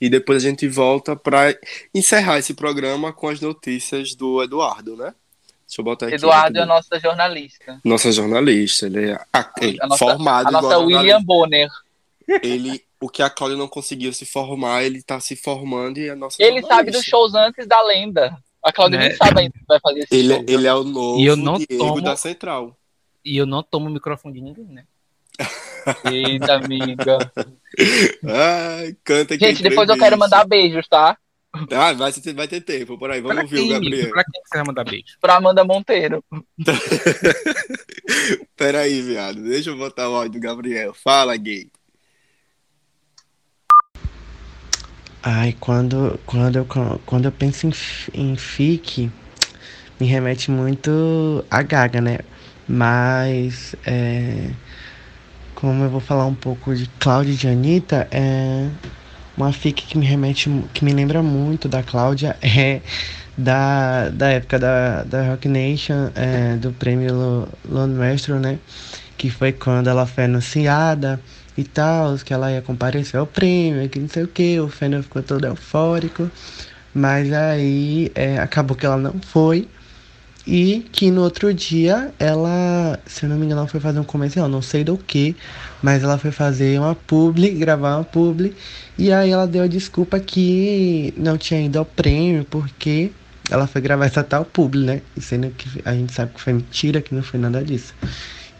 e depois a gente volta pra encerrar esse programa com as notícias do Eduardo, né? Deixa eu botar aqui. Eduardo é a nossa jornalista. Nossa jornalista, ele é ah, ele, A nossa, formado a nossa William Bonner. ele o que a Cláudia não conseguiu se formar, ele tá se formando e é a nossa Ele sabe dos jornalista. shows antes da lenda. A Claudia Né? nem sabe ainda que vai fazer esse Ele, show. ele é o novo E eu não Diego tomo- da Central. E eu não tomo o microfone de ninguém, né? Eita, amiga. Ai, canta que Gente, depois eu quero mandar beijos, tá? Ah, vai ter, vai ter tempo, por aí. Vamos Pra ouvir o quem, Gabriel. pra quem que você vai mandar beijo? Pra Amanda Monteiro. Peraí, viado. Deixa eu botar o áudio do Gabriel. Fala, gay. Ai, quando, quando, eu, quando eu penso em, em fic, me remete muito a Gaga, né? Mas, é, como eu vou falar um pouco de Cláudia e de Anitta, é, uma fic que me remete, que me lembra muito da Cláudia é da, da época da, da Rock Nation, é, do prêmio Lo- Lone Maestro, né? Que foi quando ela foi anunciada e tal, que ela ia comparecer ao prêmio, que não sei o que, o Fennel ficou todo eufórico, mas aí é, acabou que ela não foi, e que no outro dia ela, se eu não me engano, ela foi fazer um comercial, não sei do que, mas ela foi fazer uma publi, gravar uma publi, e aí ela deu a desculpa que não tinha ido ao prêmio, porque ela foi gravar essa tal publi, né? E sendo que a gente sabe que foi mentira, que não foi nada disso.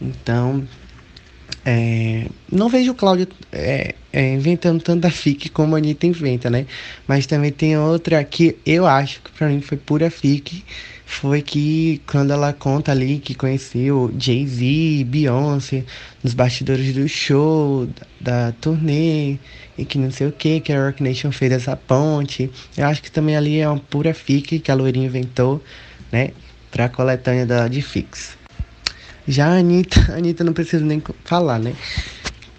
Então, é, não vejo o Cláudio é, é, inventando tanta fic como a Anitta inventa, né? Mas também tem outra que eu acho que pra mim foi pura fic. Foi que quando ela conta ali que conheceu Jay-Z, Beyoncé, nos bastidores do show, da, da turnê, e que não sei o que, que a Rock Nation fez essa ponte. Eu acho que também ali é uma pura fic que a Loirinha inventou, né? Pra coletânea da de Fix. Já a Anitta, a Anitta não preciso nem falar, né?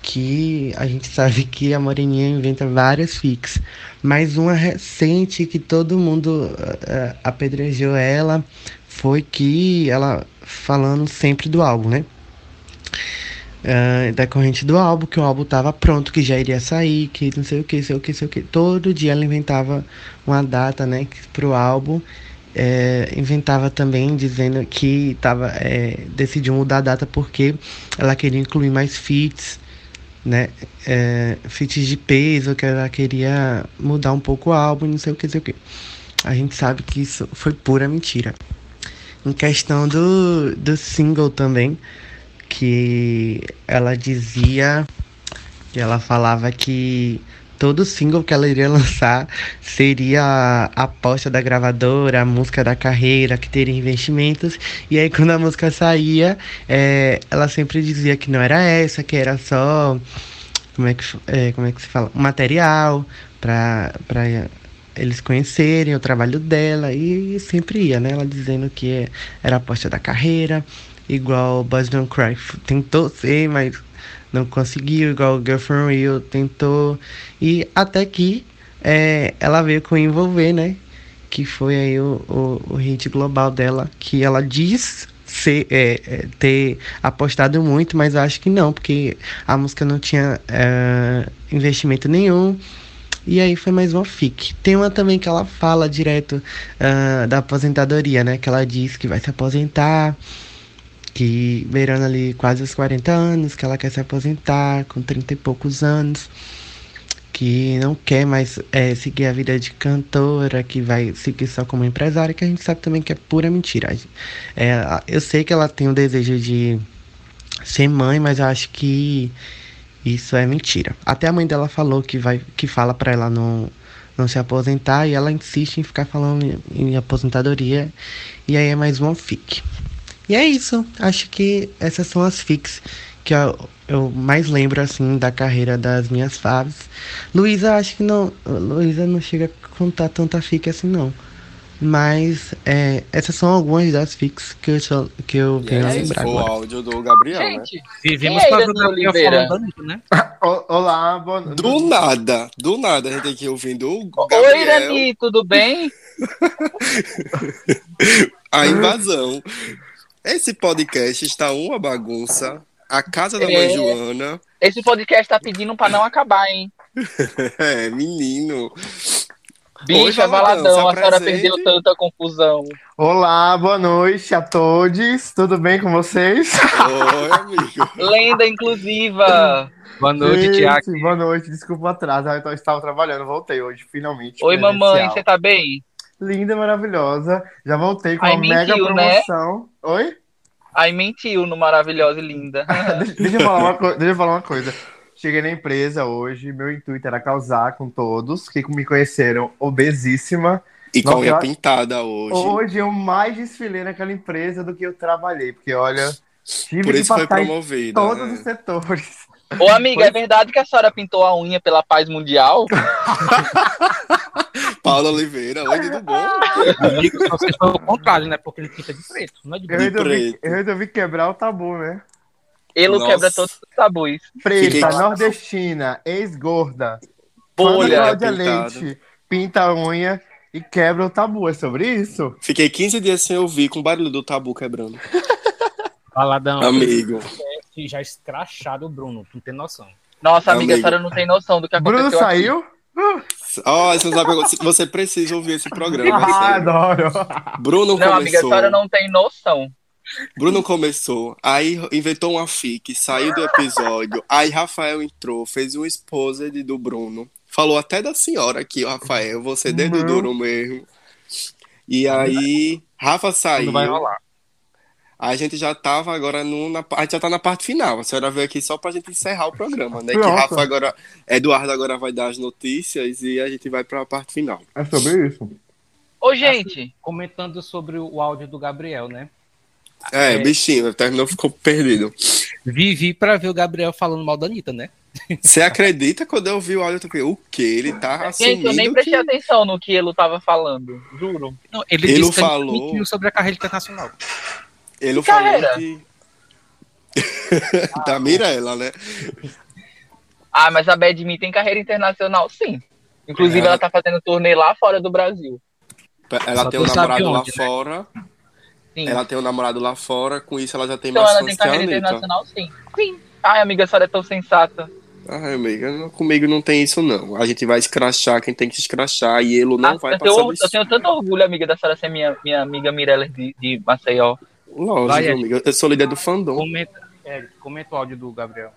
que a gente sabe que a Moreninha inventa várias fics, mas uma recente que todo mundo uh, apedrejou ela foi que ela falando sempre do álbum, né? Uh, decorrente do álbum, que o álbum tava pronto, que já iria sair, que não sei o que, sei o que, sei o que. Todo dia ela inventava uma data, né, pro álbum. É, inventava também dizendo que tava, é, decidiu mudar a data porque ela queria incluir mais feats, né, é, feats de peso, que ela queria mudar um pouco o álbum, não sei o que, sei o que. A gente sabe que isso foi pura mentira. Em questão do, do single também, que ela dizia que ela falava que todo single que ela iria lançar seria a aposta da gravadora, a música da carreira, que teria investimentos. E aí quando a música saía, é, ela sempre dizia que não era essa, que era só como é que, é, como é que se fala? Material para eles conhecerem o trabalho dela e sempre ia, né? Ela dizendo que era a aposta da carreira, igual Buzz Don't Cry tentou ser, mas não conseguiu, igual Girl From Real tentou. E até que é, ela veio com Envolver, né? Que foi aí o, o, o hit global dela, que ela diz ser, é, é, ter apostado muito, mas acho que não, porque a música não tinha é, investimento nenhum. E aí foi mais uma fic. Tem uma também que ela fala direto uh, da aposentadoria, né? Que ela diz que vai se aposentar, que beirando ali quase os 40 anos, que ela quer se aposentar com 30 e poucos anos, que não quer mais é, seguir a vida de cantora, que vai seguir só como empresária, que a gente sabe também que é pura mentira. É, eu sei que ela tem o desejo de ser mãe, mas eu acho que isso é mentira. Até a mãe dela falou que vai que fala para ela não não se aposentar e ela insiste em ficar falando em, aposentadoria e aí é mais uma fic. E é isso. Acho que essas são as fics que eu, eu mais lembro assim da carreira das minhas faves. Luísa acho que não, Luísa não chega a contar tanta fic assim não. Mas é, essas são algumas das fics que eu, só, que eu venho a lembrar Foi o áudio do Gabriel, Gente, né? Vivemos é para o Gabriel Oliveira? falando né? Olá, boa Do nada, do nada a gente tem que ir ouvindo o Oi, Gabriel, Irani, tudo bem? a invasão. Esse podcast está uma bagunça. A casa da mãe É. Joana. Esse podcast tá pedindo pra não acabar, hein? É, menino. Bicha, se a senhora perdeu tanta confusão. Olá, boa noite a todos. Tudo bem com vocês? Oi, amigo. Lenda inclusiva. Boa noite, Tiago. Boa noite, desculpa o atraso. Eu estava trabalhando, voltei hoje, finalmente. Oi, mamãe, você tá bem? Linda, maravilhosa. Já voltei com Ai, uma mega mentiu, né? promoção. Oi? Ai, mentiu no maravilhosa e linda. deixa, deixa eu falar uma co- deixa eu falar uma coisa. Cheguei na empresa hoje, meu intuito era causar com todos que me conheceram obesíssima. E com a pintada hoje. Hoje eu mais desfilei naquela empresa do que eu trabalhei, porque olha, tive Por que isso foi passar em promovida. todos né? os setores. Ô, amiga, é verdade que a senhora pintou a unha pela paz mundial? Paula Oliveira, oi, tudo bom? Amigo, vocês foi o contrário, né? Porque ele pinta de preto, não é de Eu branco. resolvi, preto. eu resolvi quebrar o tabu, né? Ele Nossa. quebra todos os tabus. Preta, Fiquei- nordestina, ex-gorda, Bolha. Pintado. Leite, pinta a unha e quebra o tabu. É sobre isso? Fiquei 15 dias sem ouvir com o barulho do tabu quebrando. Valadão. Amigo. Que já escrachado o Bruno, tu não tem noção. Nossa, amiga, a Amigo. senhora não tem noção do que aconteceu Bruno aqui. Ó, você, sabe, você precisa ouvir esse programa. Ah, adoro. Bruno Não, amiga, a começou. senhora não tem noção. Bruno começou, aí inventou uma fic, saiu do episódio, aí Rafael entrou, fez um exposed do Bruno, falou até da senhora aqui, Rafael, você dedo Uhum. duro mesmo. E aí, Rafa saiu, Não vai rolar. A gente já tava agora no, na, a gente já tá na parte final, a senhora veio aqui só pra gente encerrar o programa, né, que. Rafa agora, Eduardo agora vai dar as notícias e a gente vai pra parte final. É sobre isso. Ô, gente, Comentando sobre o áudio do Gabriel, né? É, É. bichinho, terminou, ficou perdido. Vivi pra ver o Gabriel falando mal da Anitta, né? Você acredita quando eu vi o áudio, eu falei, o que? Ele tá assumindo gente, eu nem prestei que... atenção no que ele tava falando. Juro. Não, ele, Ele falou- ele sobre a carreira internacional. Ele Que falou carreira? que... da Mirella, né? Ah, mas a Badmin tem carreira internacional, sim. Inclusive, É. ela tá fazendo turnê lá fora do Brasil. Ela Só tem um namorado lá onde, né? fora. Sim. Ela tem um namorado lá fora, com isso ela já tem então mais ela fãs tem carreira Anitta. internacional, sim. Sim. Ai, amiga, a senhora é tão sensata. Ai, amiga, comigo não tem isso, não. A gente vai escrachar quem tem que escrachar e ele não Ah, vai eu, passar tenho, eu tenho tanto orgulho, amiga, da senhora ser minha, minha amiga Mirella de, de Maceió. Lógico, Vai, amiga. Eu sou líder do fandom. Comenta, é, comenta o áudio do Gabriel.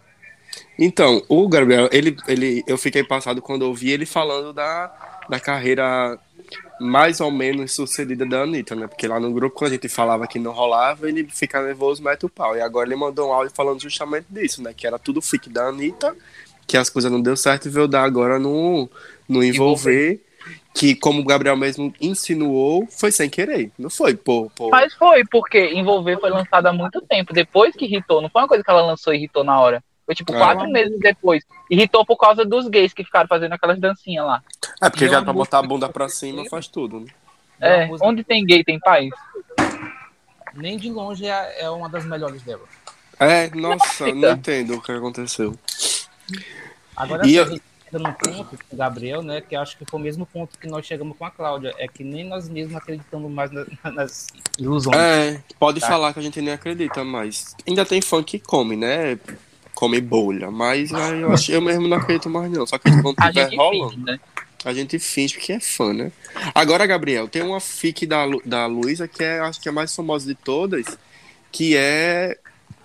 Então, o Gabriel, ele, ele, eu fiquei passado quando ouvi ele falando da, da carreira mais ou menos sucedida da Anitta, né? Porque lá no grupo, quando a gente falava que não rolava, ele fica nervoso, mete o pau. E agora ele mandou um áudio falando justamente disso, né? Que era tudo fique da Anitta, que as coisas não deu certo e veio dar agora no, no envolver. Que, como o Gabriel mesmo insinuou, foi sem querer. Não foi, pô. pô. Mas foi, porque Envolver foi lançado há muito tempo. Depois que irritou, não foi uma coisa que ela lançou e irritou na hora. Foi tipo É. quatro meses depois. Irritou por causa dos gays que ficaram fazendo aquelas dancinhas lá. É, porque E já pra botar a bunda pra cima faz tudo, né? É, música- onde tem gay tem paz. Nem de longe é, é uma das melhores dela. É, nossa, não entendo o que aconteceu. Agora, E eu- chega num ponto com o Gabriel, né? Que acho que foi o mesmo ponto que nós chegamos com a Cláudia. É que nem nós mesmos acreditamos mais na- nas ilusões. É, pode Tá. falar que a gente nem acredita, mas ainda tem fã que come, né? Come bolha, mas aí eu, acho, eu mesmo não acredito mais não. Só que quando tiver rolando, finge, né? a gente finge que é fã, né? Agora, Gabriel, tem uma fic da, da Luísa que é, acho que é a mais famosa de todas, que é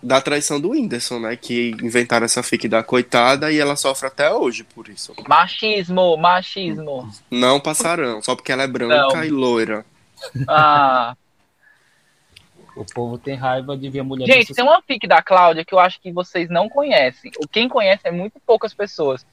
da traição do Whindersson, né? Que inventaram essa fic da coitada e ela sofre até hoje por isso. Machismo, machismo. Não passarão, só porque ela é branca Não. e loira. Ah. O povo tem raiva de ver a mulher Gente, tem uma fic da Cláudia que eu acho que vocês não conhecem. O quem conhece é muito poucas pessoas.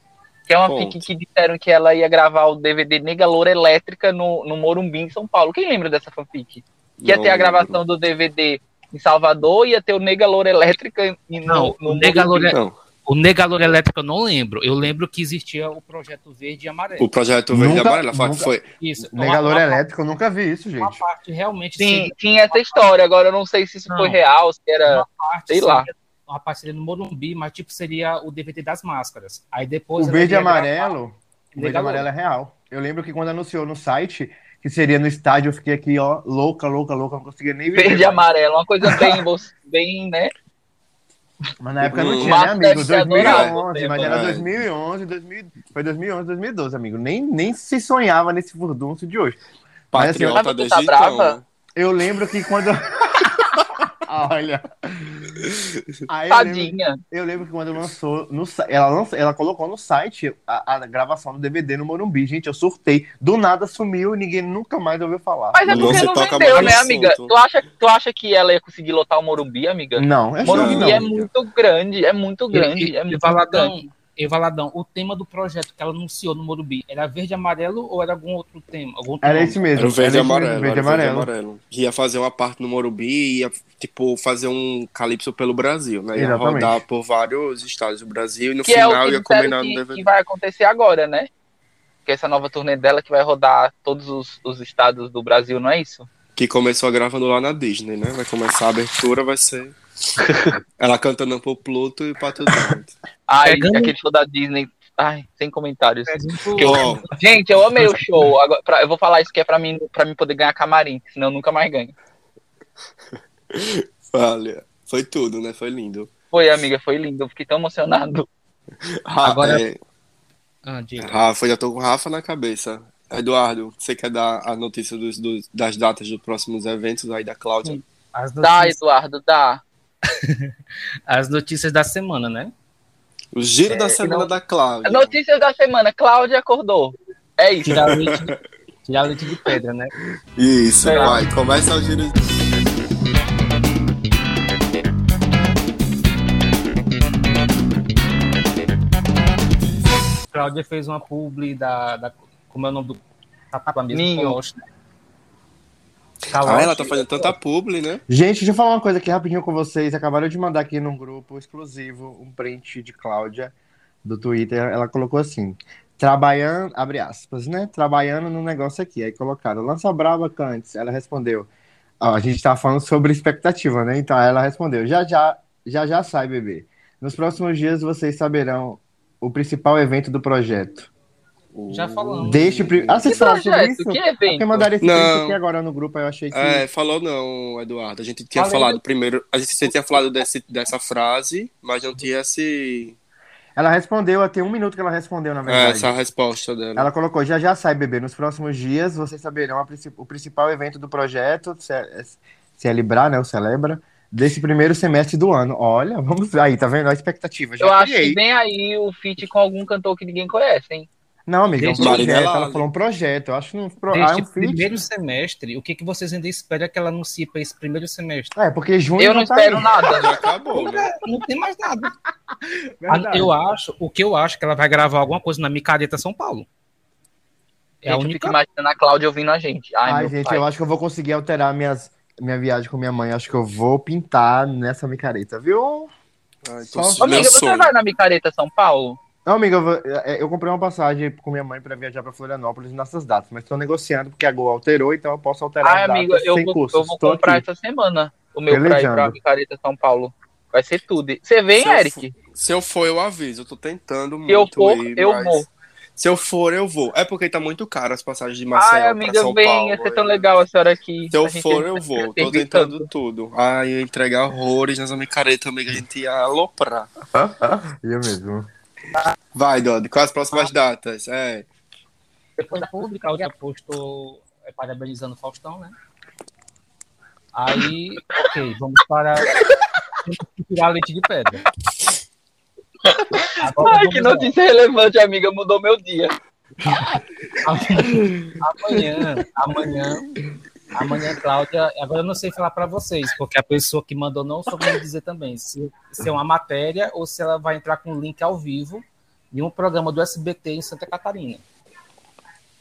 Que é uma fic que disseram que ela ia gravar o DVD Nega Loura Elétrica no, no Morumbi, em São Paulo. Quem lembra dessa fanfic? Que ia Não ter a gravação do DVD em Salvador, ia ter o Nega Loura Elétrica no, Não, no o Nega Morumbi. Loura- Não, O Negalor Elétrico eu não lembro. Eu lembro que existia o projeto verde e amarelo. o projeto Verde e Nunca- Amarelo foi- nunca- foi, Isso. Negador uma, elétrico, eu nunca vi isso, uma gente. parte realmente Sim, seria- tinha essa história. Agora eu não sei se isso Não. foi real, se era. uma parte sei lá. seria Uma parte seria no Morumbi, mas tipo seria o DVD das máscaras. Aí depois O verde e amarelo, o verde e amarelo é real. Eu lembro que quando anunciou no site que seria no estádio, eu fiquei aqui, ó, louca, louca, louca, não conseguia nem ver. Verde e amarelo, uma coisa bem, bem, né? Mas na época não tinha, né, amigo? deve ser adorável, 2011, mas era é. 2011, 2000, foi 2011, 2012, amigo. Nem, nem se sonhava nesse furdunço de hoje. Assim, patriota Mas você desde tá então. brava? né? Eu lembro que quando. Olha. Aí eu lembro, Tadinha. eu lembro que quando lançou. No, ela, lançou, ela colocou no site a, a gravação do DVD no Morumbi. Gente, eu surtei. Do nada sumiu e ninguém nunca mais ouviu falar. Mas é Não porque se não vendeu, né, amiga? Tu acha, tu acha que ela ia conseguir lotar o Morumbi, amiga? Não, que Morumbi não. é muito grande, é muito grande, E- é muito Valadão, grande. E Valadão, o tema do projeto que ela anunciou no Morumbi era verde e amarelo ou era algum outro tema? Algum Era nome? esse mesmo. Era o verde e era amarelo. Verde e era o verde amarelo. amarelo. Que ia fazer uma parte no Morumbi e ia, tipo, fazer um calypso pelo Brasil, né? Ia Exatamente. rodar por vários estados do Brasil e no Que é o final que ia combinar disseram no que, DVD. que vai acontecer agora, né? Que essa nova turnê dela que vai rodar todos os, os estados do Brasil, não é isso? Que começou gravando lá na Disney, né? Vai começar a abertura, vai ser. Ela cantando pro Pluto e pra todo mundo. Ai, Pegando- aquele show da Disney. Ai, sem comentários. Ó, Gente, eu amei o show. Agora, pra- eu vou falar isso que é pra mim, pra mim poder ganhar camarim, senão eu nunca mais ganho. olha, foi tudo, né? Foi lindo. Foi, amiga, foi lindo. Eu fiquei tão emocionado. Ra- Agora- é, Ah. Rafa, já tô com o Rafa na cabeça. Eduardo, você quer dar a notícia dos, dos- das datas dos próximos eventos aí da Cláudia? As Dá, Eduardo, dá. as notícias da semana, né? O giro da É, semana não- da Cláudia. Notícias da semana. Cláudia acordou. É isso. Tirar leite de, tirar leite de pedra, né? Isso, É. vai. Começa o giro. Cláudia fez uma publi da, da. Como é o nome do. Tapa mesmo? Ninho. Coloche, né? Ah, ela tá fazendo tanta publi, né? Gente, deixa eu falar uma coisa aqui rapidinho com vocês. Acabaram de mandar aqui num grupo exclusivo um print de Cláudia do Twitter. Ela colocou assim: trabalhando, abre aspas, né? Trabalhando no negócio aqui. Aí colocaram, lança braba, Cantes. Ela respondeu: ó, a gente tá falando sobre expectativa, né? Então ela respondeu: já já, já já sai, bebê. Nos próximos dias vocês saberão o principal evento do projeto? Já falamos. Deixe. pri- Ah, vocês falaram sobre isso? Que É evento? Porque mandaram esse Não. texto aqui agora no grupo, aí eu achei que. É, falou não, Eduardo. A gente tinha Falei. falado primeiro. A gente tinha falado desse, dessa frase, mas não tinha esse, Ela respondeu, tem um minuto que ela respondeu, na é, verdade. essa resposta dela. Ela colocou, já já sai, bebê. Nos próximos dias vocês saberão a princi- o principal evento do projeto, Ce- Celebrar, né? O Celebra, desse primeiro semestre do ano. Olha, vamos aí, tá vendo? A expectativa. Já Eu acho criei. que vem aí o feat com algum cantor que ninguém conhece, hein? Não, amiga, é um Desde projeto. Ela né? falou um projeto. Eu acho que não. Pro... Ah, é um feat. primeiro semestre, o que, que vocês ainda esperam que ela anuncie para esse primeiro semestre? É, porque junho Eu não tá espero aí. nada. Já acabou, né? Não tem mais nada. Verdade. Eu acho, o que eu acho que ela vai gravar alguma coisa na Micareta São Paulo. É a única. fico imaginando a Cláudia ouvindo a gente. Ai, Ai, gente, pai. eu acho que eu vou conseguir alterar minhas, minha viagem com minha mãe. Acho que eu vou pintar nessa micareta, viu? Ai, Só- amiga, você vai na Micareta São Paulo? Não, amiga, eu, vou- é, eu comprei uma passagem com minha mãe pra viajar pra Florianópolis nessas datas, mas tô negociando porque a Gol alterou, então eu posso alterar as amiga, datas eu sem vou, custos. eu vou Tô comprar aqui. essa semana o meu pra ir Pelejando. pra Micareta São Paulo. Vai ser tudo. Você vem, Se eu Eric? Se eu for, eu aviso. Eu tô tentando muito Se eu for, ir, eu mas- vou. Se eu for, eu vou. É porque tá muito caro as passagens de Maceió Ai, pra amiga, São vem. Paulo. Ia ser tão aí. legal a senhora aqui. Se eu for, ia eu vou. Tô tentando tanto. tudo. Ai, ia entregar horrores nessa micareta, amiga. A gente ia aloprar. Eu mesmo. Vai, Dodi. Quais as próximas datas? É. Depois da pública, a outra postou é, parabenizando o Faustão, né? Aí, ok, vamos para tirar leite de pedra. Agora Ai, que lá. notícia relevante, amiga. Mudou meu dia. Amanhã, amanhã, amanhã, Cláudia, agora eu não sei falar para vocês, porque a pessoa que mandou não soube me dizer também se, se é uma matéria ou se ela vai entrar com o link ao vivo em um programa do SBT em Santa Catarina.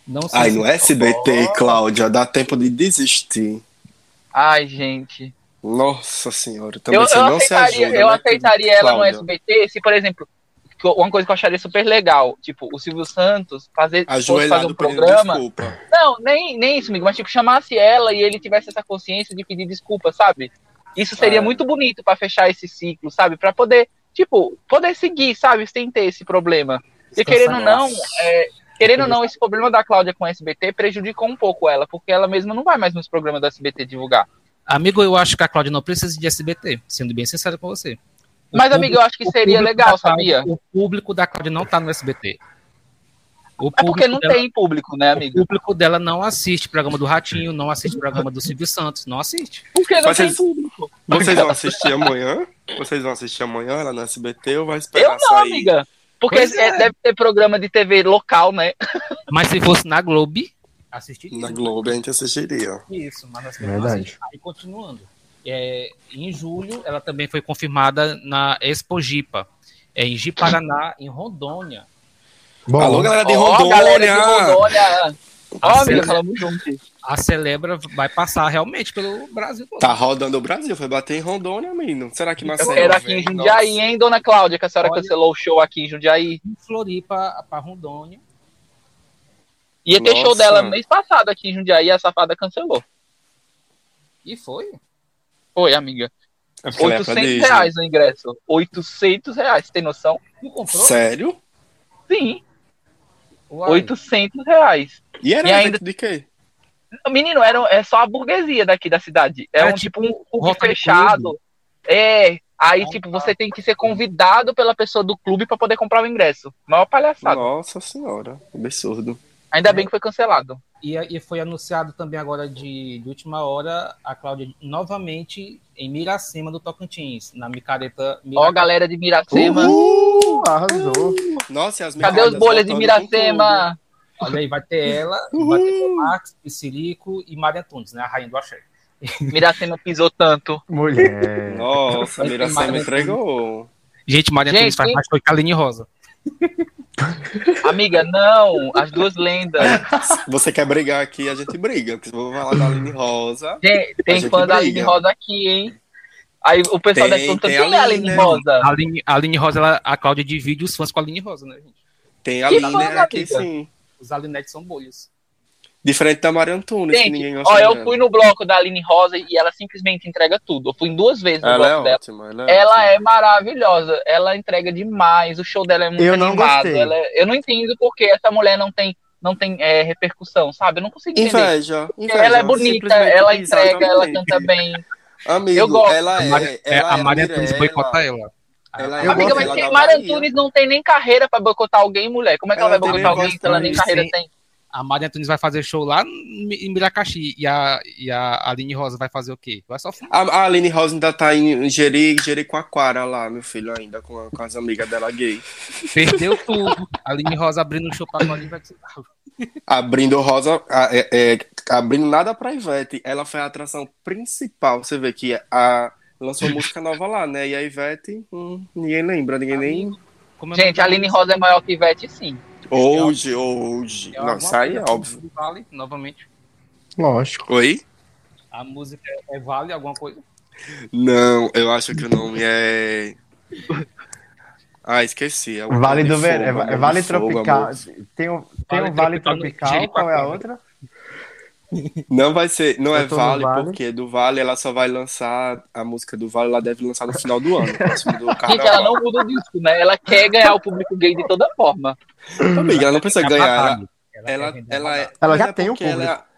Não sei Ai, se- no SBT, Cláudia, dá tempo de desistir. Ai, gente. Nossa senhora. Também Eu, você eu não se ajuda, eu né, aceitaria ela no Cláudia? SBT se, por exemplo, uma coisa que eu acharia super legal, tipo, o Silvio Santos fazer, fazer um programa. desculpa. Não, nem, nem isso, amigo, mas tipo, chamasse ela e ele tivesse essa consciência de pedir desculpa, sabe? Isso seria É. muito bonito pra fechar esse ciclo, sabe? Pra poder, tipo, poder seguir, sabe? Sem ter esse problema. E querendo ou não, é, querendo ou não, esse problema da Cláudia com o SBT prejudicou um pouco ela, porque ela mesma não vai mais nos programas do SBT divulgar. Amigo, eu acho que a Cláudia não precisa de SBT, sendo bem sincero com você. O Mas, amigo, eu acho que o seria legal, sabia? O público da Cláudia não tá no SBT. O É porque não dela- tem público, né, O amigo? público dela não assiste programa do Ratinho, não assiste programa do Silvio Santos, não assiste. Porque não Mas tem vocês- público. Vocês vão assistir amanhã? Vocês vão assistir amanhã ela no SBT ou vai Eu esperar não, sair? amiga. Porque é, é. deve ter programa de TV local, né? Mas se fosse na Globo, assistiria. Na Globo a gente assistiria. Isso, mas nós Verdade. Aí continuando. É, em julho, ela também foi confirmada na Expo Gipa, é, em Ji-Paraná, em Rondônia. Bom, Alô, galera de Ó, Rondônia! galera de Rondônia. Ó, A amiga, falamos junto. A Celebra vai passar realmente pelo Brasil todo. Tá rodando o Brasil, foi bater em Rondônia, menino. Será que Marcelo quero aqui em? Jundiaí, Nossa. hein, dona Cláudia, que a senhora Olha- cancelou o show aqui em Jundiaí. Em Floripa para Rondônia. Ia ter Nossa. show dela mês passado aqui em Jundiaí e a safada cancelou. E foi. Foi, amiga. É porque ela é pra 800 Disney. reais o ingresso. 800 reais, tem noção? Tu comprou? Sério? Sim, Uai. 800 reais. E era E ainda- de quê? Menino, era, é só a burguesia daqui da cidade. É Era um tipo tipo um clube fechado. É. Aí, Ah, tipo, tá. você tem que ser convidado pela pessoa do clube pra poder comprar o ingresso. Maior palhaçada. Nossa senhora, absurdo. Ainda bem que foi cancelado. E, e foi anunciado também agora de, de última hora a Cláudia novamente em Miracema do Tocantins, na micareta Ó, Miraca- galera de Miracema. Uhul, arrasou. Nossa, as Cadê os bolhas de Miracema? Olha aí, vai ter ela, vai ter o Max, Piscirico e Maria Antunes, né? A rainha do axé. Miracema pisou tanto. Mulher. Nossa, Miracema entregou. Gente, Maria Gente, Antunes faz mais foi que a Aline Rosa. Amiga, não. As duas lendas. Você quer brigar aqui, a gente briga. Porque se eu vou falar da Aline Rosa. Tem, tem fã da. Aline Rosa aqui, hein? Aí o pessoal Tem, deve perguntar quem é a Aline, Aline né? Rosa? A Aline, a Aline Rosa, ela, a Cláudia divide os fãs com a Aline Rosa, né, gente? Tem a Aline fala, aqui sim. Os Alinetes são bolhas. Diferente da Maria Antunes, que ninguém Gente, gosta ó, eu dela. fui no bloco da Aline Rosa e ela simplesmente entrega tudo. Eu fui em duas vezes no Ela é bloco dela. ótima, ela é Ela ótima. é maravilhosa, ela entrega demais, o show dela é muito Eu não animado. gostei. ela é- eu não entendo por que essa mulher não tem, não tem é, repercussão, sabe? Eu não consigo entender. Inveja, Porque inveja. ela é bonita, ela entrega, ela canta bem. Amigo, Eu gosto. ela A é. Maria, é, ela a é Maria Antunes Mirella, boicota ela. Ela é Amiga, mas ela Maria. Antunes não tem nem carreira pra boicotar alguém, mulher. Como é que ela, Ela vai boicotar alguém se ela nem carreira tem? A Maria Antunes vai fazer show lá em Miracaxi e a, e a Aline Rosa vai fazer o quê? Vai só. A, a Aline Rosa ainda tá em Jeri, Jericoacoara lá, meu filho, ainda, com, com as amigas dela gay. Perdeu tudo. A Aline Rosa abrindo um show pra Corinne vai Abrindo Rosa, a- é, é, abrindo nada pra Ivete. Ela foi a atração principal. Você vê que a, lançou música nova lá, né? E a Ivete, hum, ninguém lembra, ninguém nem. Como é Gente, a Aline Rosa é maior que Ivete, sim. Hoje, hoje. É Não, aí é coisa óbvio. Vale, novamente. Lógico. Oi? A música é Vale, alguma coisa? Não, eu acho que o nome é. Ah, esqueci. É Vale do Fogo, Verão. É, é Vale Fogo, Tropical. amor. Tem o, tem Vale o Vale Tropical. Qual é a outra? Não vai ser, não Eu é Vale, Vale. porque do Vale ela só vai lançar a música do Vale, ela deve lançar no final do ano, próximo do Gente, ela não muda o disco, né? Ela quer ganhar o público gay de toda forma. Amiga, ela não precisa É ganhar, ela, babado. ela, ela, é, Ela mas já é tem o ela público.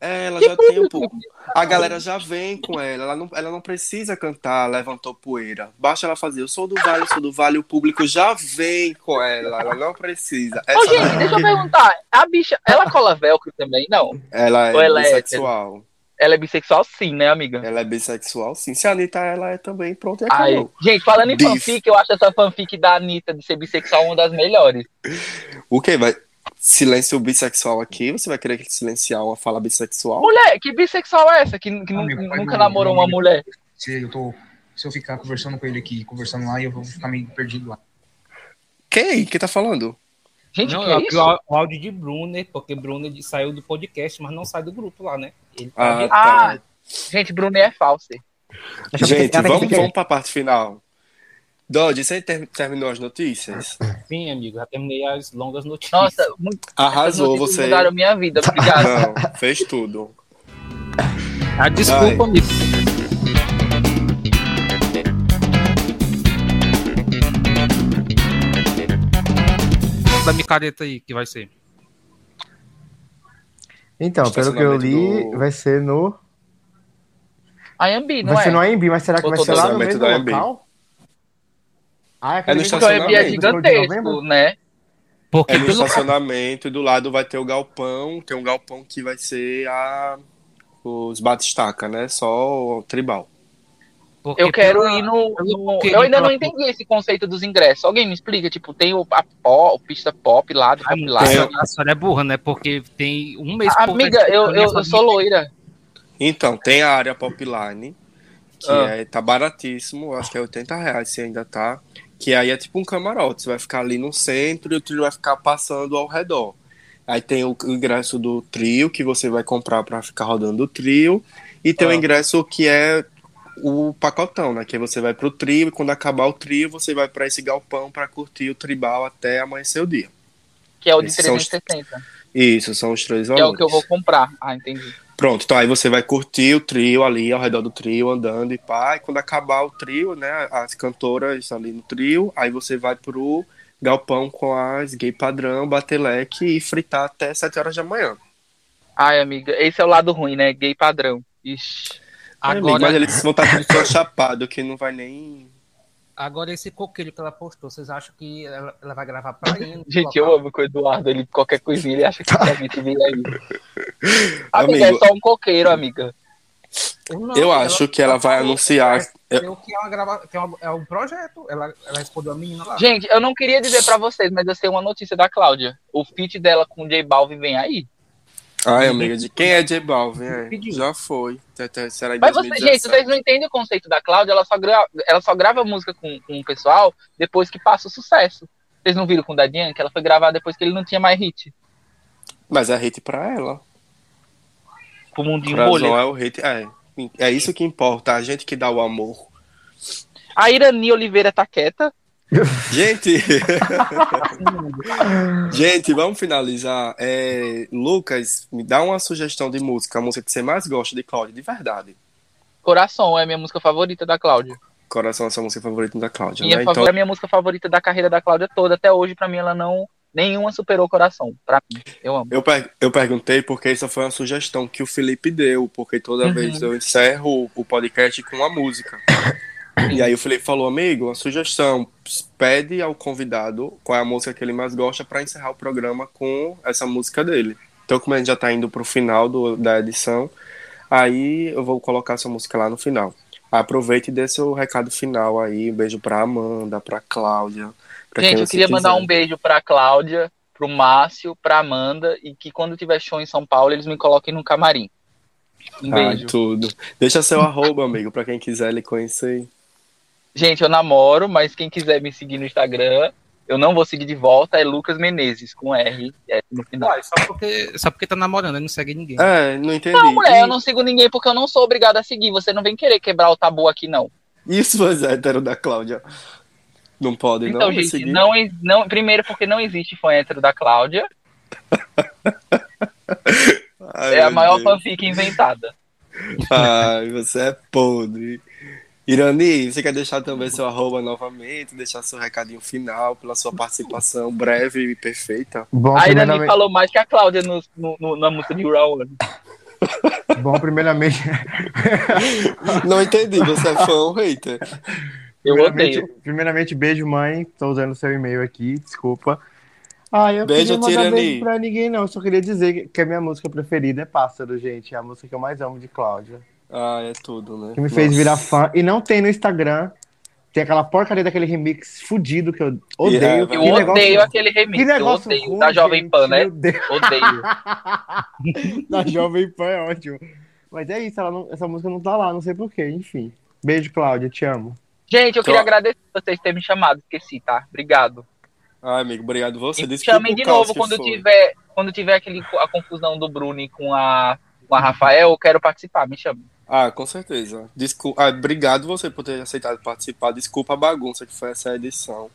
É- é, ela já tem um pouco. A galera já vem com ela, ela não, ela não precisa cantar, levantou poeira. Basta ela fazer, eu sou do Vale, eu sou do Vale, o público já vem com ela, ela não precisa. Ô, Essa gente, mulher deixa eu perguntar. A bicha, ela cola velcro também? Não. ela Ou é ela é bissexual. Ela é bissexual, sim, né, amiga? Ela é bissexual, sim. Se a Anitta, ela é também, pronto, e Ai, gente, falando em fanfic, eu acho essa fanfic da Anitta de ser bissexual uma das melhores. O que? Vai silêncio bissexual aqui? Você vai querer silenciar uma fala bissexual? Mulher, que bissexual é essa? Que, que Amigo, nunca namorou um uma mulher? Se eu, tô, se eu ficar conversando com ele aqui, conversando lá, eu vou ficar meio perdido lá. Quem? Quem tá falando? Gente, Não, é o áudio de Brunner, porque Brunner saiu do podcast, mas não sai do grupo lá, né? Ele tá Ah, tá. Ah, gente, Bruno é falso. Gente, vamos, vamos pra parte final. Dodge, você ter- terminou as notícias? Sim, amigo, já terminei as longas notícias. Nossa, muito, Arrasou notícias você. mudaram minha vida, obrigado. Não, fez tudo. Ah, desculpa, Ai. amigo. Da micareta aí, que vai ser. Então, pelo que eu li, do- vai ser no. A Ambi, não Vai é? ser no AMB, mas será que Ou vai ser lá no mesmo local? Ah, É no é estacionamento. de gigantesco, novembro? né? Porque É no estacionamento e do lado vai ter o galpão. Tem um galpão que vai ser a os batistaca, né? Só o tribal. porque Eu quero pela- ir no. Eu ainda não entendi esse conceito dos ingressos. Alguém me explica? Tipo, tem o, a pó, o pista pop lá, do pop lá. A, a senhora é burra, né? Porque tem um mês Amiga, eu, eu, eu minha sou loira. Então, tem a área Popline, que Ah. é, tá baratíssimo, acho que é 80 reais se ainda tá. Que aí é tipo um camarote, você vai ficar ali no centro e o trio vai ficar passando ao redor. Aí tem o o ingresso do trio, que você vai comprar para ficar rodando o trio. E tem o Ah. ingresso que é o pacotão, né? Que você vai pro trio e quando acabar o trio, você vai para esse galpão para curtir o tribal até amanhecer o dia. Que é o de Esses são os- 360. Isso, são os três Que é o valores. que eu vou comprar. Ah, entendi. Pronto, então aí você vai curtir o trio ali ao redor do trio, andando e pá. E quando acabar o trio, né? As cantoras ali no trio, aí você vai pro galpão com as gay padrão, bater leque e fritar até 7 horas da manhã. Ai, amiga, esse é o lado ruim, né? Gay padrão. Ixi. Agora, mas eles vão estar tudo tão chapado que não vai nem. Agora esse coqueiro que ela postou, vocês acham que ela, ela vai gravar pra ir? no Gente, eu amo com o Eduardo. Ele, qualquer coisinha, ele acha que realmente vem aí. Amiga, é só um coqueiro, amiga. Não, Eu acho que ela vai anunciar. é- que é, uma grava... que é, uma- é um projeto. Ela, ela respondeu a menina lá. Gente, eu não queria dizer pra vocês, mas eu sei uma notícia da Cláudia. O feat dela com o J Balvin vem aí. Ai, amiga, de quem é J Balvin? É, já foi. Até- Será em Mas você, 2017. gente, vocês não entendem o conceito da Cláudia, ela só, gra... ela só grava música com, com o pessoal depois que passa o sucesso. Vocês não viram com o Dadian, que ela foi gravar depois que ele não tinha mais hit. Mas é hit pra ela. Pro mundinho Pra bolha. É o hit. É, é isso que importa, a gente que dá o amor. A Irani Oliveira tá quieta. Gente, gente, vamos finalizar. É, Lucas, me dá uma sugestão de música, a música que você mais gosta de Cláudia, de verdade. Coração é a minha música favorita da Cláudia. Coração é a sua música favorita da Cláudia, Minha né? favor- Então, a minha música favorita da carreira da Cláudia toda. Até hoje, pra mim, ela não. Nenhuma superou Coração. Pra mim. Eu amo. eu, per- eu perguntei porque essa foi uma sugestão que o Felipe deu, porque toda Uhum. vez eu encerro o podcast com uma música. E aí o Felipe falou, amigo, uma sugestão, pede ao convidado qual é a música que ele mais gosta para encerrar o programa com essa música dele. Então, como a gente já tá indo pro final do- da edição, aí eu vou colocar essa música lá no final. Aproveite e dê seu recado final aí. Um beijo pra Amanda, pra Cláudia. Pra Gente, eu queria mandar quiser. um beijo pra Cláudia, pro Márcio, pra Amanda e que quando tiver show em São Paulo, eles me coloquem no camarim. Um Ai, beijo. tudo. Deixa seu arroba, amigo, pra quem quiser lhe conhecer. Gente, eu namoro, mas quem quiser me seguir no Instagram, eu não vou seguir de volta, é Lucas Menezes, com R é, no final. Uai, só porque, só porque tá namorando, ele não segue ninguém. É, não entendi. Não, mulher, E- eu não sigo ninguém porque eu não sou obrigada a seguir. Você não vem querer quebrar o tabu aqui, não. E os fãs héteros da Cláudia? Não podem, Então, não? gente, seguir? não, não, primeiro porque não existe fã hétero da Cláudia. Ai, é a maior Deus. fanfic inventada. Ai, você é podre. Irani, você quer deixar também seu arroba novamente, deixar seu recadinho final pela sua participação breve e perfeita? Bom, a Irani primeiramente, falou mais que a Cláudia no, no- no- na música de Raul. bom, primeiramente, Não entendi, você é fã ou hater? Eu primeiramente, odeio. primeiramente, beijo, mãe. Tô usando seu e-mail aqui, desculpa. Ah, eu Beijo, queria mandar Tirani. beijo pra ninguém, não. Eu só queria dizer que a minha música preferida é Pássaro, gente. É a música que eu mais amo de Cláudia. Ah, é tudo, né? Que me fez Nossa. virar fã. E não tem no Instagram. Tem aquela porcaria daquele remix fudido que eu odeio. Yeah, Eu Que odeio negócio- aquele remix. Que negócio eu odeio ruim, da Jovem gente, Pan, né? Odeio. da Jovem Pan é ótimo. Mas é isso, ela não- essa música não tá lá, não sei porquê, enfim. Beijo, Cláudia, te amo. Gente, eu queria Tô- agradecer vocês terem me chamado. Esqueci, tá? Obrigado. Ai, amigo, obrigado você. E me chamem de novo quando foi. tiver, quando tiver aquele, a confusão do Bruni com a, com a Rafael. Eu quero participar, me chame. Ah, com certeza. Desculpa. Ah, obrigado você por ter aceitado participar. Desculpa a bagunça que foi essa edição.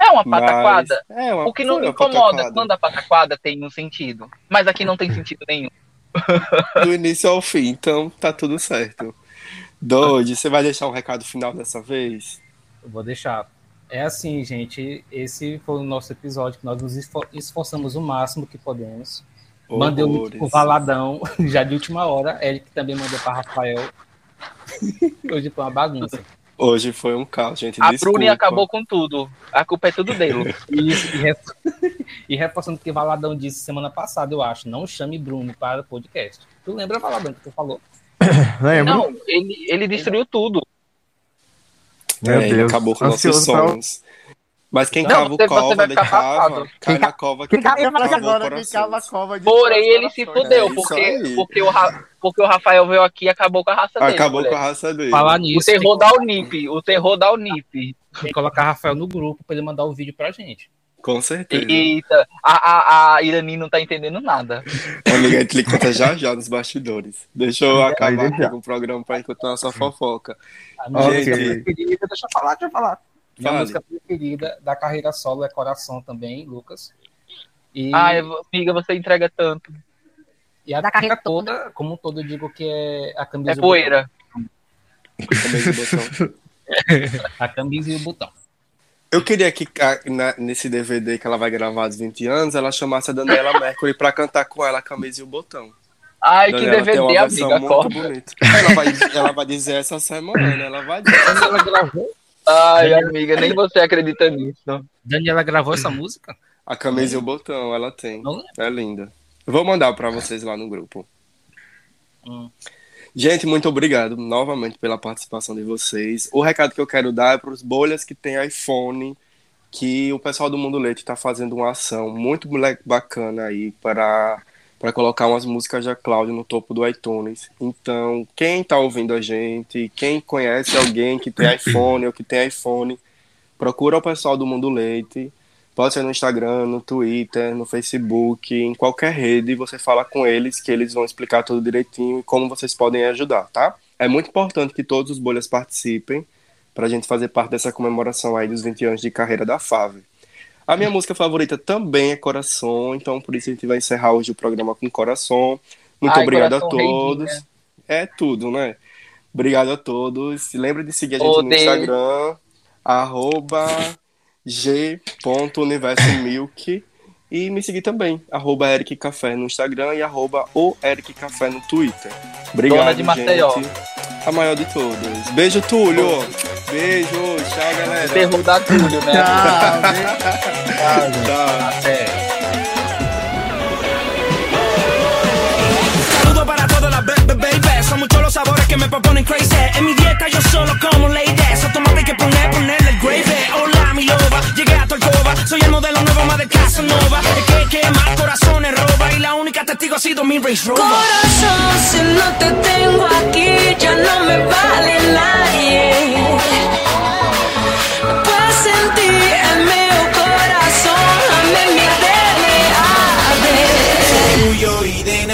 É uma Mas- pataquada. É uma O que não me incomoda pataquada. quando a pataquada tem um sentido. Mas aqui não tem sentido nenhum. Do início ao fim, então tá tudo certo. Doide, você vai deixar um recado final dessa vez? Eu vou deixar. É assim, gente. Esse foi o nosso episódio que nós nos esfor- esforçamos o máximo que podemos. Mandei o link Horrores. pro Valadão, já de última hora. Eric também mandou para Rafael. Hoje foi uma bagunça. Hoje foi um caos, gente. A desculpa. Bruni acabou com tudo. A culpa é tudo dele. E, e reforçando o que Valadão disse semana passada, eu acho. Não chame Bruno para o podcast. Tu lembra, Valadão, que tu falou? Lembra? Não, ele, ele destruiu tudo. Meu É, ele Deus. acabou com nossos Ansioso pra- sonhos. Mas quem Não, cava o você- cova, ele cava, cai na cova que Quem cava cavou agora, quem cava a cova de Porém, ele se fudeu, É isso porque, porque, o Ra- porque o Rafael veio aqui e acabou com a raça dele. Acabou com a raça dele. Falar O nisso, terror da Unip. O terror da Unip. tem que colocar Rafael no grupo para ele mandar o vídeo pra gente. Com certeza. Eita, a, a, a Irani não tá entendendo nada. Amiga, a gente lhe conta já já nos bastidores. Deixa eu acabar deixa. aqui com o programa pra continuar nossa fofoca. A minha Ok. música preferida, deixa eu falar, deixa eu falar. Minha Fale. música preferida da carreira solo é Coração também, Lucas. E, Ai, amiga, você entrega tanto. e a da carreira toda, como um todo, eu digo que é a camisa É e poeira. A camisa e o botão. Eu queria que a- na- nesse DVD que ela vai gravar dos 20 anos, ela chamasse a Daniela Mercury pra cantar com ela a camisa e o botão. Ai, que Daniela tem uma DVD, amiga, muito bonita. Ela vai, ela vai dizer essa semana, né? ela vai dizer. Daniela gravou, Ai, amiga, nem você acredita nisso. Daniela gravou essa música? A camisa e o botão, ela tem. É linda. Eu Vou mandar pra vocês lá no grupo. Hum. Gente, muito obrigado novamente pela participação de vocês. O recado que eu quero dar é para os bolhas que têm iPhone, que o pessoal do Mundo Leite está fazendo uma ação muito bacana aí para para colocar umas músicas da Cláudia no topo do iTunes. Então, quem está ouvindo a gente, quem conhece alguém que tem iPhone ou que tem iPhone, procura o pessoal do Mundo Leite. Pode ser no Instagram, no Twitter, no Facebook, em qualquer rede, você fala com eles que eles vão explicar tudo direitinho e como vocês podem ajudar, tá? É muito importante que todos os bolhas participem pra gente fazer parte dessa comemoração aí dos 20 anos de carreira da Fave. A minha música favorita também é Coração, então por isso a gente vai encerrar hoje o programa com Coração. Muito Ai, obrigado a todos. É tudo, né? Obrigado a todos. Se lembre de seguir a gente no Deus. Instagram, arroba g.universomilk e me seguir também, arroba Eric Café no Instagram e arroba o Eric Café no Twitter. Obrigado, Dona de Maceió. gente. A maior de todas. Beijo, Túlio. Beijo. Tchau, galera. Perro da Túlio, né? Tchau. Até. Saludo para todas las baby, baby. Son muchos los sabores que me proponen crazy. En mi dieta yo solo como lady. Eso tomate que poner, ponerle Soy el modelo nuevo más de Casanova. El que quema corazones roba. Y la única testigo ha sido mi Range Rover. Corazón, si no te tengo aquí, ya no me vale nadie. Puedes sentir en mi corazón, a mí me DNA. Tuyo y de